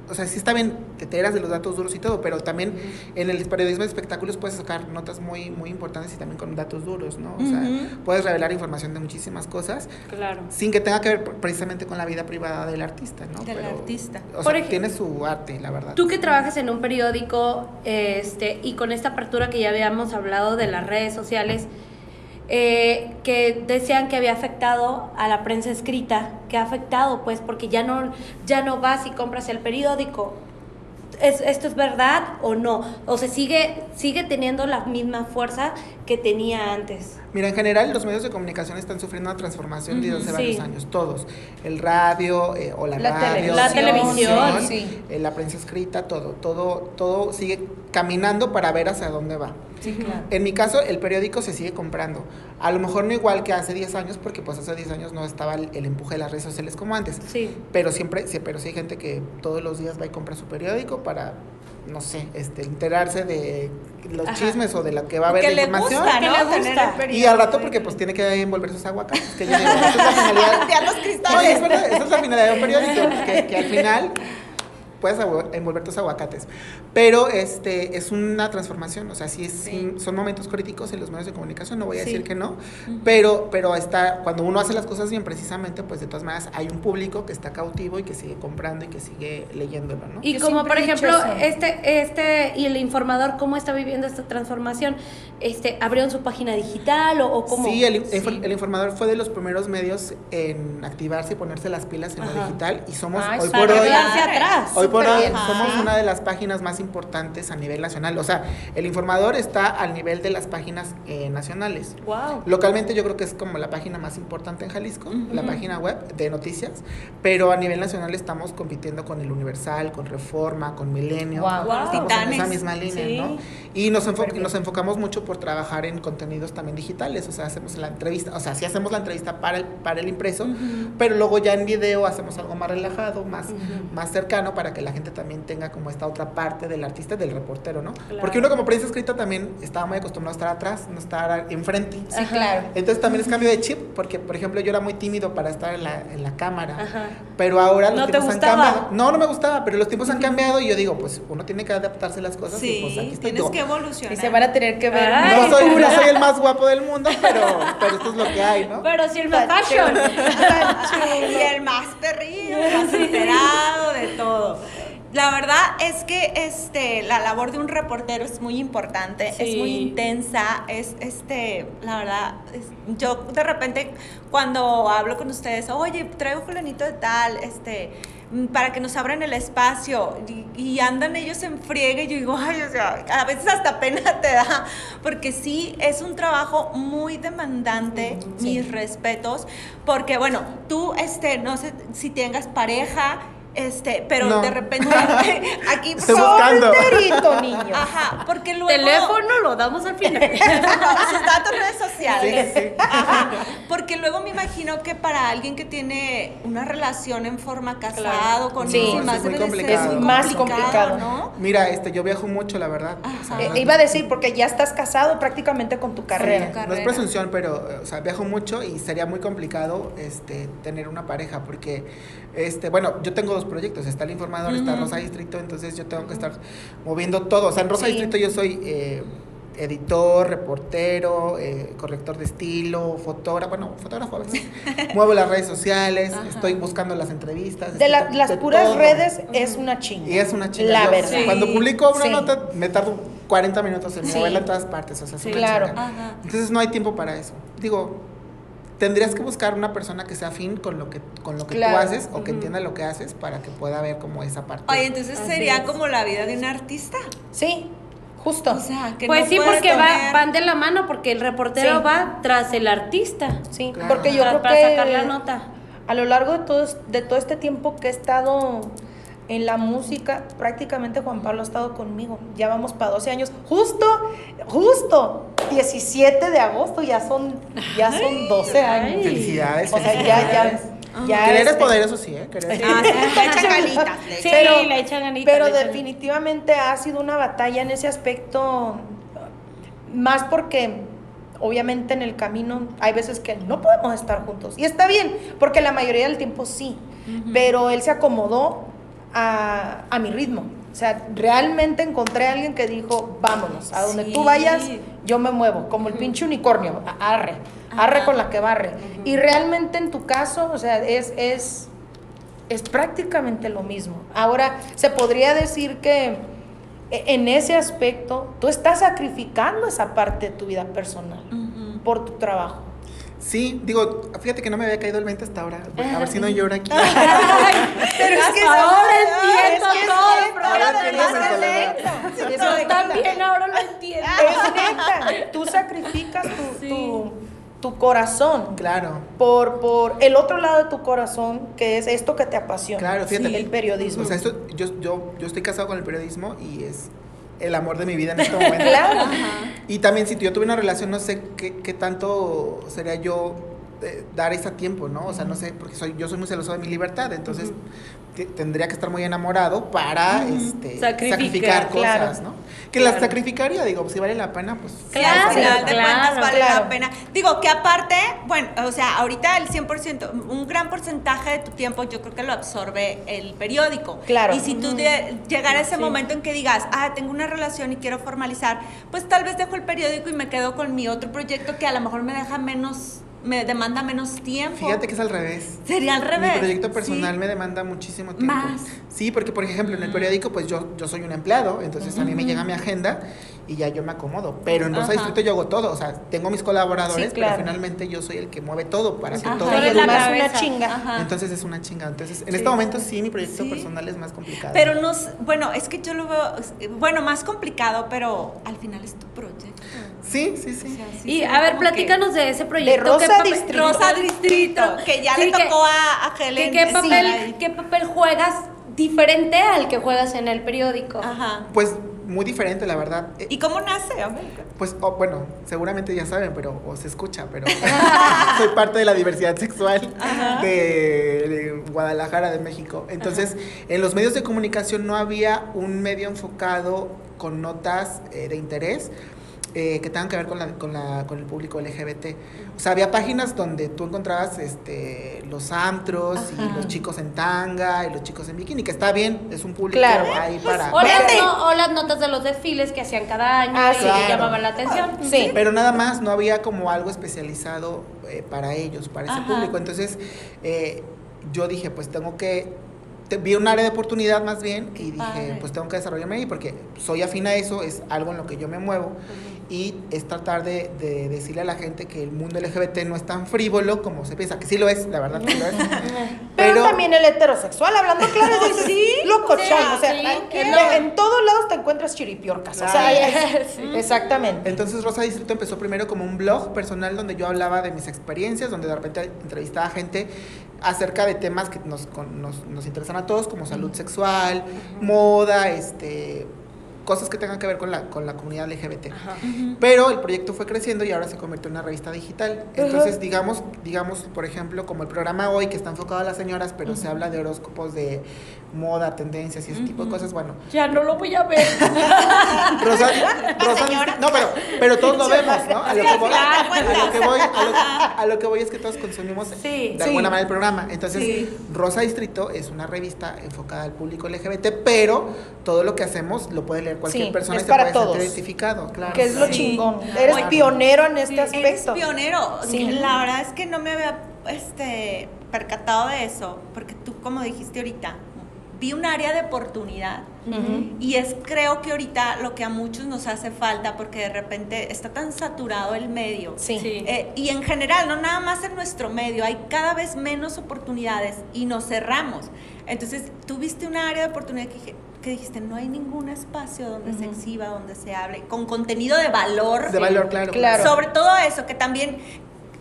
o sea, sí está bien te eras de los datos duros y todo, pero también en el periodismo de espectáculos puedes sacar notas muy, muy importantes y también con datos duros, ¿no? O sea, puedes revelar información de muchísimas cosas Claro. sin que tenga que ver precisamente con la vida privada del artista, ¿no? Del artista. O Por sea, ej- tiene su arte, la verdad. Tú que trabajas en un periódico este, y con esta apertura que ya habíamos hablado de las redes sociales, eh, que decían que había afectado a la prensa escrita, que ha afectado, pues, porque ya no, ya no vas y compras el periódico. ¿Es, ¿Esto es verdad o no? O sea, sigue, sigue teniendo la misma fuerza que tenía antes. Mira, en general los medios de comunicación están sufriendo una transformación desde Ujú, hace varios sí. años, todos. El radio eh, o la, La radio, televisión, La televisión, sí. eh, la prensa escrita, todo, todo, todo sigue caminando para ver hacia dónde va. Sí, claro. En mi caso, el periódico se sigue comprando. A lo mejor no igual que hace 10 años, porque pues hace 10 años no estaba el, el empuje de las redes sociales como antes. Sí. Pero siempre, sí, pero sí hay gente que todos los días va y compra su periódico para, no sé, este, enterarse de los Ajá. chismes o de la que va a haber que de le información. gusta, Que ¿no? le Tener gusta. Y al rato porque pues tiene que envolver sus aguacates. Que yo digo, esa es la finalidad. No, es verdad, esa es la finalidad de un periódico, que, que al final puedes envolver tus aguacates. Pero este es una transformación, o sea, sí, es, Sí. son momentos críticos en los medios de comunicación, no voy a Sí. decir que no, pero, pero está, cuando uno hace las cosas bien precisamente, pues de todas maneras hay un público que está cautivo y que sigue comprando y que sigue leyéndolo, ¿no? Y Yo como por ejemplo, este, este, y el informador, ¿cómo está viviendo esta transformación? Este, ¿Abrieron su página digital o, o cómo? Sí, el, Sí. el informador fue de los primeros medios en activarse y ponerse las pilas en lo Ajá. digital y somos Ay, hoy por hoy atrás. Hoy Hoy por hoy somos una de las páginas más importantes a nivel nacional. O sea, el informador está al nivel de las páginas eh, nacionales. Wow. Localmente yo creo que es como la página más importante en Jalisco, la página web de noticias, pero a nivel nacional estamos compitiendo con el Universal, con Reforma, con Milenio, Wow. Wow. estamos en Titanes. esa misma línea, Sí. ¿no? Y nos, enfo- nos enfocamos mucho por trabajar en contenidos también digitales, o sea, hacemos la entrevista, o sea, sí hacemos la entrevista para el, para el impreso, pero luego ya en video hacemos algo más relajado, más, más cercano para que la gente también tenga como esta otra parte del artista, y del reportero, ¿no? Porque uno como prensa escrita también estaba muy acostumbrado a estar atrás, no estar enfrente. Sí, claro. Entonces también es cambio de chip, porque por ejemplo yo era muy tímido para estar en la, en la cámara, Ajá. pero ahora los ¿No te tiempos han gustaba? cambiado. No, no me gustaba, pero los tiempos han cambiado y yo digo, pues uno tiene que adaptarse a las cosas y pues aquí Sí, estoy. tienes que evolucionar. Y se van a tener que ver. Ay, no, soy, no soy el más guapo del mundo, pero, pero esto es lo que hay, ¿no? Pero si el más fashion. y el más perrillo, el más enterado de todo. La verdad es que este, la labor de un reportero es muy importante, es muy intensa, es este, la verdad, es- yo de repente cuando hablo con ustedes, oye, traigo fulanito de tal, este, para que nos abran el espacio y, y andan ellos en friegue y yo digo, ay, o sea, a veces hasta pena te da, porque sí, es un trabajo muy demandante, mis respetos, porque bueno, tú, este, no sé si tengas pareja, este, pero No. de repente aquí por favor, niño. Ajá, porque luego Teléfono lo damos al final. sus datos redes sociales. Sí, sí. Ajá, porque luego me imagino que para alguien que tiene una relación en forma casado con Sí. No, más es muy debe de ser complicado. muy Es más complicado. ¿no? Mira, este, yo viajo mucho, la verdad. Eh, es- iba a decir, porque ya estás casado prácticamente con tu carrera. Sí, carrera. No es presunción, pero, o sea, viajo mucho y sería muy complicado este, tener una pareja porque, este, bueno, yo tengo dos proyectos, está el informador, está Rosa Distrito, entonces yo tengo que estar moviendo todo. O sea, en Rosa Sí. Distrito yo soy eh, editor, reportero, eh, corrector de estilo, fotógrafo, bueno, fotógrafo a veces. Muevo las redes sociales, estoy buscando las entrevistas. De la- las de puras todo. redes es una chinga. Y es una chinga. La Yo, verdad. Sí. Cuando publico una Sí. nota, me tardo 40 minutos en Sí. moverla en todas partes. O sea, es Sí, una claro. chinga. Ajá. Entonces no hay tiempo para eso. Digo, tendrías que buscar una persona que sea afín con lo que, con lo que Claro. tú haces o que entienda lo que haces para que pueda ver como esa parte. Oye, entonces Así sería es. como la vida de un artista. Sí, justo. O sea, que Pues no sí, porque va- van de la mano, porque el reportero Sí. va tras el artista. sí, Claro. porque yo creo para que sacar la nota. a lo largo de todo, de todo este tiempo que he estado en la música, prácticamente Juan Pablo ha estado conmigo. Ya vamos para 12 años. Justo, justo, 17 de agosto ya son, ya son 12 años. Felicidades. O sea, ya, ya, ya. Querer es este, poder, eso sí, ¿eh? Querer es Ah, sí, le Sí, echan- Pero- le echan ganitas. Pero le definitivamente ha sido una batalla en ese aspecto, más porque obviamente en el camino hay veces que no podemos estar juntos. Y está bien, porque la mayoría del tiempo sí, pero él se acomodó a, a mi ritmo. O sea, realmente encontré a alguien que dijo, vámonos, a donde Sí. tú vayas, yo me muevo, como el pinche unicornio, arre, arre con la que barre. Y realmente en tu caso, o sea, es, es, es prácticamente lo mismo. Ahora, se podría decir que e- en ese aspecto tú estás sacrificando esa parte de tu vida personal por tu trabajo. Sí, digo, fíjate que no me había caído el 20 hasta ahora. A ver si no lloro aquí. Pero es que Ahora es entiendo que es todo el neta, programa de es Yo es también ahora lo entiendo. Es neta. Tú sacrificas tu, Sí. tu, tu corazón Claro. por, por el otro lado de tu corazón, que es esto que te apasiona. Claro, fíjate. el periodismo. O sea, esto, yo, yo, yo estoy casado con el periodismo y es el amor de mi vida en este momento. Claro. Y también si yo tuve una relación, no sé qué, qué tanto sería yo eh, dar ese tiempo, ¿no? O sea, no sé, porque soy, yo soy muy celoso de mi libertad, entonces tendría que estar muy enamorado para este, Sacrificar, sacrificar claro. cosas, ¿no? Que las sacrificaría, digo, si vale la pena, pues... Claro, al final de claro, cuentas vale claro. la pena. Digo que aparte, bueno, o sea, ahorita el 100%, un gran porcentaje de tu tiempo yo creo que lo absorbe el periódico. Claro. Y si tú llegara ese momento en que digas, ah, tengo una relación y quiero formalizar, pues tal vez dejo el periódico y me quedo con mi otro proyecto que a lo mejor me deja menos me demanda menos tiempo. Fíjate que es al revés. Sería al revés. Mi proyecto personal Sí. me demanda muchísimo tiempo. Más. Sí, porque por ejemplo en el periódico pues yo, yo soy un empleado, entonces a mí me llega mi agenda y ya yo me acomodo. Pero en Rosa. Distrito yo hago todo, o sea, tengo mis colaboradores, Sí, claro. pero finalmente yo soy el que mueve todo para que Ajá. todo fluya. además una chinga. Ajá. Entonces es una chinga. Entonces, en este momento sí, mi proyecto Sí. personal es más complicado. Pero no, bueno, es que yo lo veo, bueno, más complicado, pero al final es tu proyecto. Sí, sí, sí. Y a ve ver, platícanos de ese proyecto. Rosa ¿Qué papel- Distrito. Rosa Distrito, que ya Sí, le que- tocó a, a ¿Qué, Helen. qué papel, ahí. ¿Qué papel juegas diferente al que juegas en el periódico? Ajá. Pues muy diferente, la verdad. ¿Y cómo nace? A ver. Pues, oh, bueno, seguramente ya saben, pero o se escucha, pero soy parte de la diversidad sexual de, de Guadalajara, de México. Entonces, en los medios de comunicación no había un medio enfocado con notas eh, de interés. Eh, que tengan que ver con, la, con, la, con el público LGBT. O sea, había páginas donde tú encontrabas este, los antros y los chicos en tanga y los chicos en bikini, que está bien, es un público Claro. ahí para... O las, no- o las notas de los desfiles que hacían cada año Ah, y que llamaban la atención. Sí. Pero nada más, no había como algo especializado eh, para ellos, para ese Ajá. público. Entonces, eh, yo dije, pues tengo que. Te- vi un área de oportunidad más bien y dije, padre. pues tengo que desarrollarme ahí porque soy afín a eso, es algo en lo que yo me muevo y es tratar de, de decirle a la gente que el mundo LGBT no es tan frívolo como se piensa, que sí lo es, la verdad que sí lo es. Pero, también el heterosexual, hablando claro, es sí, locochón. sí, o sea, sí, en, claro. en todos lados te encuentras chiripiorcas. O sea, es- exactamente. Entonces Rosa Distrito empezó primero como un blog personal donde yo hablaba de mis experiencias, donde de repente entrevistaba a gente acerca de temas que nos, con- nos, nos interesan a todos, como salud sexual, moda, este cosas que tengan que ver con la, con la comunidad LGBT. Pero el proyecto fue creciendo y ahora se convirtió en una revista digital. Entonces, digamos, digamos, por ejemplo, como el programa hoy, que está enfocado a las señoras, pero se habla de horóscopos de moda, tendencias y ese tipo de cosas, bueno, Ya no lo voy a ver. Rosa, Rosa no, pero, pero todos lo vemos, ¿no? A lo que voy, a lo que voy, a lo, a lo que voy es que todos consumimos Sí. de alguna manera el programa. Entonces, Sí. Rosa Distrito es una revista enfocada al público LGBT, pero todo lo que hacemos lo puede leer cualquier Sí, persona es se para todos. identificado, claro. Que es lo Sí. chingón. Eres pionero en este Eres aspecto. pionero. Sí. La verdad es que no me había este, percatado de eso, porque tú, como dijiste ahorita, vi un área de oportunidad. Ujú. Y es creo que ahorita lo que a muchos nos hace falta, porque de repente está tan saturado el medio. Sí. Sí. Eh, y en general, no nada más en nuestro medio, hay cada vez menos oportunidades y nos cerramos. Entonces, tuviste una área de oportunidad que, dije- que dijiste, no hay ningún espacio donde se exhiba, donde se hable, con contenido de valor. De valor, claro. Claro. Sobre todo eso, que también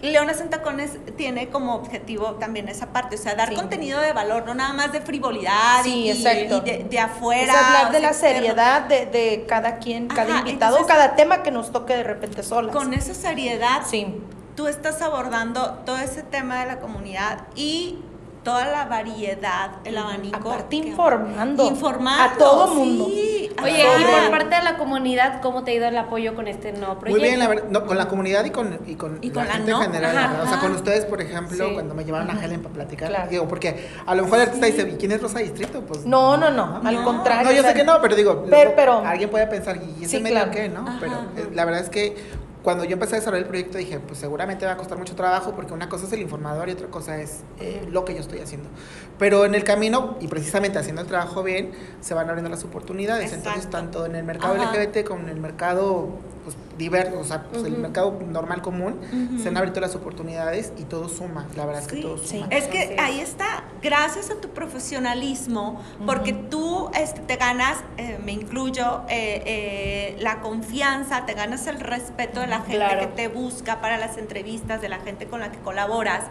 Leonas en Tacones tiene como objetivo también esa parte, o sea, dar Sí. contenido de valor, no nada más de frivolidad Sí, y, exacto. y de, de afuera. Es hablar de la seriedad de, de cada quien, cada Ajá, invitado, entonces- cada tema que nos toque de repente solas. Con esa seriedad Sí. tú estás abordando todo ese tema de la comunidad y toda la variedad, el abanico. Aparte informando. Informando. A todo mundo. sí, a Oye, y por parte de la comunidad, ¿cómo te ha ido el apoyo con este nuevo proyecto? Muy bien, la verdad, no, con la comunidad y con, y con Y la con la gente no, en general. ajá, o sea, con ustedes, por ejemplo, Sí. cuando me llevaron a Helen para platicar. Claro. Digo, porque a lo mejor el artista dice, ¿y quién es Rosa Distrito? Pues No, no, no, al No. contrario. No, yo sé que no, pero digo, pero- luego pero- alguien puede pensar, ¿y ese Sí, medio claro. qué, no? Ajá, pero ajá. eh, la verdad es que cuando yo empecé a desarrollar el proyecto dije, pues seguramente va a costar mucho trabajo porque una cosa es el informador y otra cosa es eh, lo que yo estoy haciendo. Pero en el camino, y precisamente haciendo el trabajo bien, se van abriendo las oportunidades. Entonces, tanto en el mercado Ajá. LGBT como en el mercado pues, diverso, o sea, pues, el mercado normal común, se han abierto las oportunidades y todo suma. La verdad es que todo sí. suma. Es que ahí está, gracias a tu profesionalismo, porque tú este, te ganas, eh, me incluyo, eh, eh, la confianza, te ganas el respeto de la gente Claro. que te busca para las entrevistas, de la gente con la que colaboras.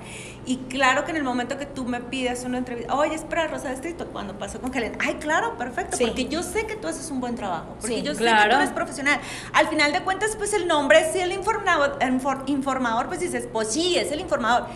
Y claro que en el momento que tú me pides una entrevista, oye, es para Rosa Distrito, cuando pasó con Helen, ay, claro, perfecto, Sí. porque yo sé que tú haces un buen trabajo, porque Sí, yo sé que tú eres profesional. Al final de cuentas, pues el nombre, si el informador, infor- informador, pues dices, pues sí, es el informador.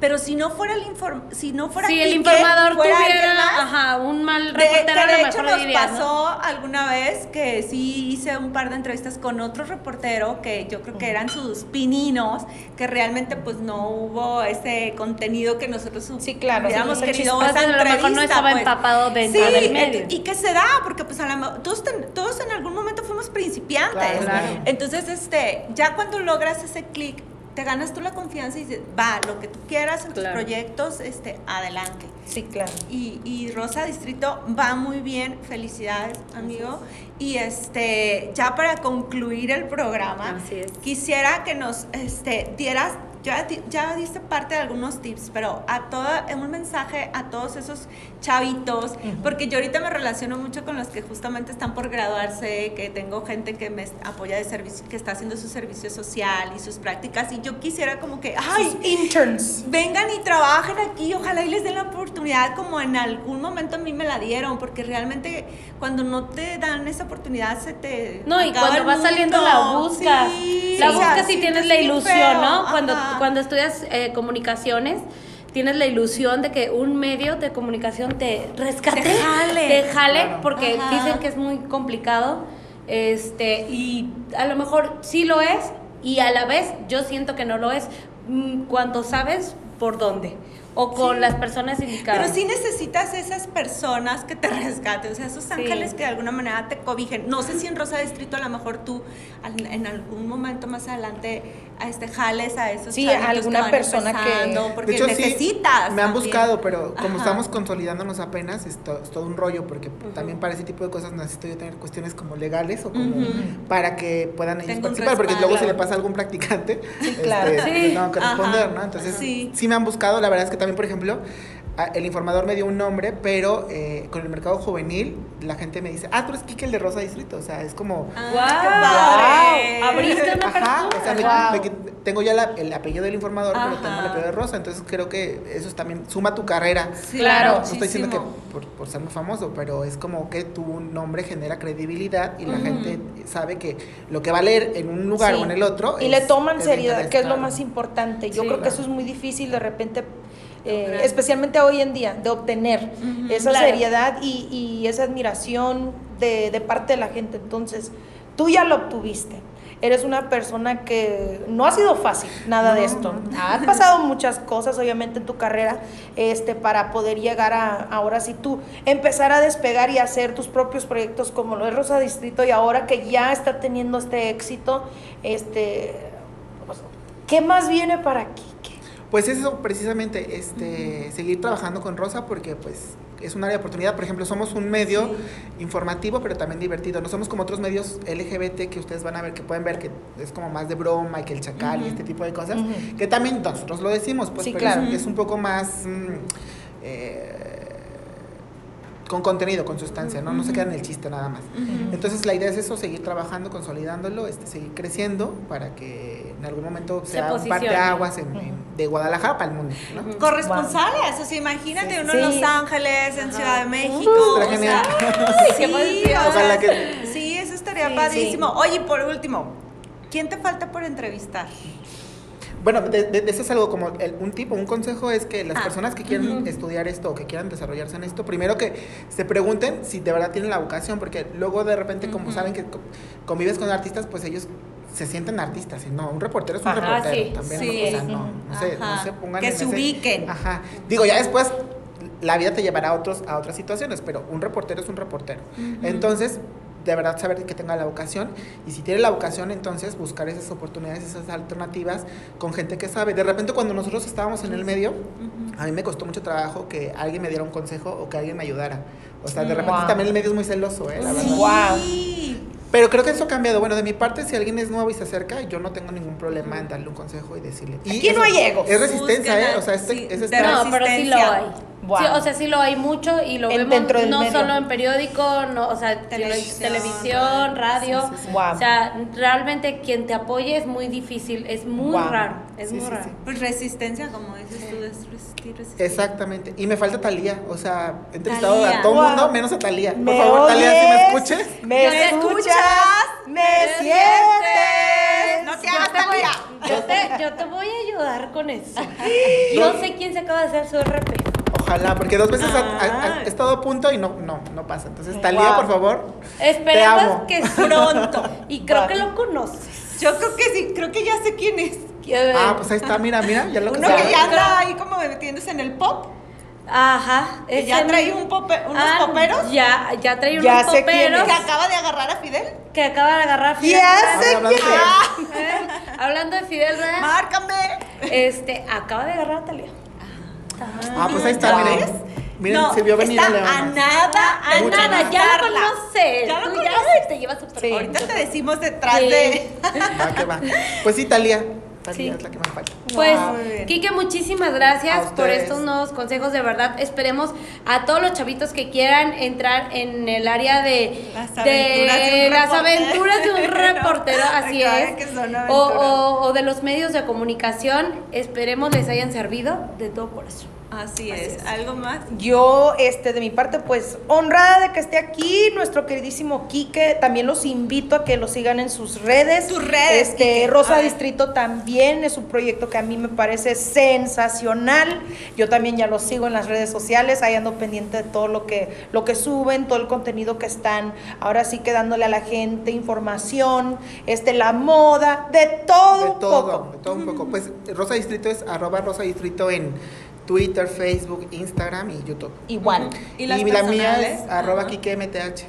Pero si no fuera el inform si no fuera Si el informador fuera tuviera más, ajá, un mal de, reportero, que a de hecho mejor nos pasó alguna vez que sí hice un par de entrevistas con otro reportero que yo creo que eran sus pininos, que realmente pues no hubo ese contenido que nosotros Sí, claro, hubiéramos sí, querido esa a lo mejor no entrevista, estaba pues. empapado dentro Sí, del medio. y que se da, porque pues a la todos, ten- todos en algún momento fuimos principiantes. Claro, claro. Entonces, este, ya cuando logras ese clic, te ganas tú la confianza y dices, va, lo que tú quieras en Claro. tus proyectos, este, adelante. Sí, claro. Y, y Rosa Distrito va muy bien, felicidades, amigo. Y este, ya para concluir el programa, Así es. quisiera que nos este, dieras, ya, ya diste parte de algunos tips, pero a toda, un mensaje a todos esos chavitos, porque yo ahorita me relaciono mucho con los que justamente están por graduarse, que tengo gente que me apoya de servicio, que está haciendo su servicio social y sus prácticas, y yo quisiera como que, ay, Sus interns. vengan y trabajen aquí, ojalá y les den la oportunidad como en algún momento a mí me la dieron, porque realmente cuando no te dan esa oportunidad se te... No, y cuando vas saliendo la buscas. Sí, la o sea, buscas y sientes tienes la ilusión, feo, ¿no? Cuando, ajá. Cuando estudias eh, comunicaciones, tienes la ilusión de que un medio de comunicación te rescate, Te jale. te jale, Claro. porque Ajá. dicen que es muy complicado. Este, y a lo mejor sí lo es, y a la vez yo siento que no lo es mm, cuando sabes por dónde o con Sí. las personas indicadas. Pero sí necesitas esas personas que te rescaten, o sea, esos ángeles que de alguna manera te cobijen. No sé si en Rosa Distrito a lo mejor tú en algún momento más adelante a este jales a esos Sí, chavitos alguna que van persona que- porque de hecho, sí, necesitas. me han también. buscado, pero como Ajá. estamos consolidándonos apenas, es, to- es todo un rollo, porque también para ese tipo de cosas necesito yo tener cuestiones como legales o como para que puedan ellos Tengo participar, porque luego si respaldo. le pasa a algún practicante, claro. este, Sí. tengo que responder, ¿no? Entonces, Sí. sí. me han buscado, la verdad es que también, por ejemplo, a- el informador me dio un nombre, pero eh, con el mercado juvenil, la gente me dice, ah, tú eres Kike el de Rosa Distrito, o sea, es como... Ah, qué padre. Abriste una Ajá, o sea, me- persona. me quit- tengo ya la- el apellido del informador, pero tengo el apellido de Rosa, entonces creo que eso también suma tu carrera. Sí, Claro. No estoy diciendo que por, por ser muy famoso, pero es como que tu nombre genera credibilidad y la gente sabe que lo que va a leer en un lugar Sí. o en el otro. Y es- le toman es de seriedad, que es lo más importante. Yo Sí, creo que eso es muy difícil de repente, eh, especialmente hoy en día, de obtener esa Claro. seriedad y, y esa admiración de, de parte de la gente. Entonces, tú ya lo obtuviste. Eres una persona que no ha sido fácil nada de esto. Has pasado muchas cosas, obviamente, en tu carrera, este, para poder llegar a, ahora sí tú, empezar a despegar y hacer tus propios proyectos como lo es Rosa Distrito y ahora que ya está teniendo este éxito, este, pues, ¿qué más viene para Kike? Pues eso precisamente, este, seguir trabajando con Rosa porque pues es un área de oportunidad. Por ejemplo, somos un medio informativo, pero también divertido. No somos como otros medios LGBT que ustedes van a ver, que pueden ver que es como más de broma y que el chacal y este tipo de cosas. Que también nosotros lo decimos, pues, Sí, pero claro. es, un poco más mm, eh, con contenido, con sustancia, ¿no? No se queda en el chiste nada más. Entonces la idea es eso, seguir trabajando, consolidándolo, este, seguir creciendo para que en algún momento Se sea un parteaguas en, en- de Guadalajara para el mundo. ¿no? Corresponsales, o sea, imagínate Sí, uno sí. en Los Ángeles, en Ciudad de México. Uh, o sea, sí, qué emoción. o sea, Ojalá que- sí, eso estaría Sí, padrísimo. Oye, y por último, ¿quién te falta por entrevistar? Bueno, de, de- de eso es algo como el- un tipo, un consejo es que las Ah, personas que quieren estudiar esto o que quieran desarrollarse en esto, primero que se pregunten si de verdad tienen la vocación, porque luego de repente como saben que co- convives con artistas, pues ellos se sienten artistas y no, un reportero es un Ajá, reportero sí, también, sí. ¿no? o sea, no, no se, no se pongan Que en se ese- ubiquen. Ajá. Digo, ya después la vida te llevará a otros a otras situaciones, pero un reportero es un reportero. Entonces, de verdad saber que tenga la vocación y si tiene la vocación, entonces buscar esas oportunidades, esas alternativas con gente que sabe. De repente cuando nosotros estábamos en el medio, a mí me costó mucho trabajo que alguien me diera un consejo o que alguien me ayudara. O sea, de repente Wow. también el medio es muy celoso, ¿eh? La verdad. Wow. Pero creo que eso ha cambiado. Bueno, de mi parte, si alguien es nuevo y se acerca, yo no tengo ningún problema en darle un consejo y decirle. Y Aquí no hay egos. Es resistencia, Busquen ¿eh? O sea, este, sí, es estar- No, pero sí lo resistencia. hay. Wow. Sí, o sea, sí lo hay mucho y lo En- vemos no medio. solo en periódico, no, o sea, Televisión. televisión, radio. Sí, sí, sí. Wow. O sea, realmente quien te apoye es muy difícil, es muy Wow. raro, es Sí, muy sí, raro. sí. Pues resistencia, como dices tú, es resistir, resistir. Exactamente. Y me falta Talía. O sea, he entrevistado a todo el Wow. mundo, menos a Talía. Por ¿Me favor, Talía, si me oyes? escuches. ¿Me ¿Me escuchas? ¿Me ¿Me sientes? No te hagas Talía. yo, te, yo te voy a ayudar con eso. Yo sé quién se acaba de hacer su RP. Ojalá, porque dos veces ha- ha- ha- Ah. estado a punto y no, no, no pasa. Entonces, Talía, Wow. por favor. Te Esperemos amo. que pronto. Y creo que lo conoces. Yo creo que sí, creo que ya sé quién es. Ah, pues ahí está, mira, mira, ya lo Uno que ya anda ahí como metiéndose en el pop. Ajá. ¿Que ese ya trae un pope- unos Ah, poperos? Ya, ya trae unos Ya sé quién poperos ¿Que acaba de agarrar a Fidel? que acaba de agarrar Fidel. Ya Real. sé Hablando quién de-. Eh, Hablando de Fidel Real, ¡Márcame! este, acaba de agarrar a Ah, pues ahí está, ¿Ya miren. ves? Miren, No, se vio venir a está Leona. a nada, a Mucho nada, más. ya lo conoces. Ya lo Tú conoces. ya te llevas súper Sí. Ahorita te decimos detrás Sí. de... Va que va. Pues sí, Talía. Sí. es la que me falta. Pues. Kike, muchísimas gracias por estos nuevos consejos. De verdad, esperemos a todos los chavitos que quieran entrar en el área de Las de aventuras de un las reportero. aventuras de un reportero, así es. que son O, o- o de los medios de comunicación. Esperemos les hayan servido de todo corazón. Así es. ¿Algo más? Yo, este, de mi parte, pues, honrada de que esté aquí, nuestro queridísimo Quique. También los invito a que lo sigan en sus redes. Tus redes, Este, Quique, Rosa. Distrito también es un proyecto que a mí me parece sensacional. Yo también ya lo sigo en las redes sociales, ahí ando pendiente de todo lo que, lo que suben, todo el contenido que están. Ahora sí que dándole a la gente información, este, la moda, de todo De un todo, poco. de todo un poco. Pues Rosa Distrito es arroba Rosa Distrito en Twitter, Facebook, Instagram y YouTube. Igual. ¿Y las la mía es arroba Ajá. KikeMTH.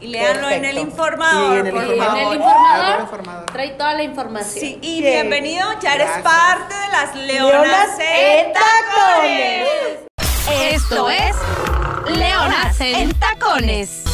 Y léanlo en el informador, Y en el por Y en informador. el informador, informador. trae toda la información. Sí, y Sí. bienvenido, ya eres Gracias. parte de las Leonas, Leonas en Tacones. Esto es Leonas en Tacones.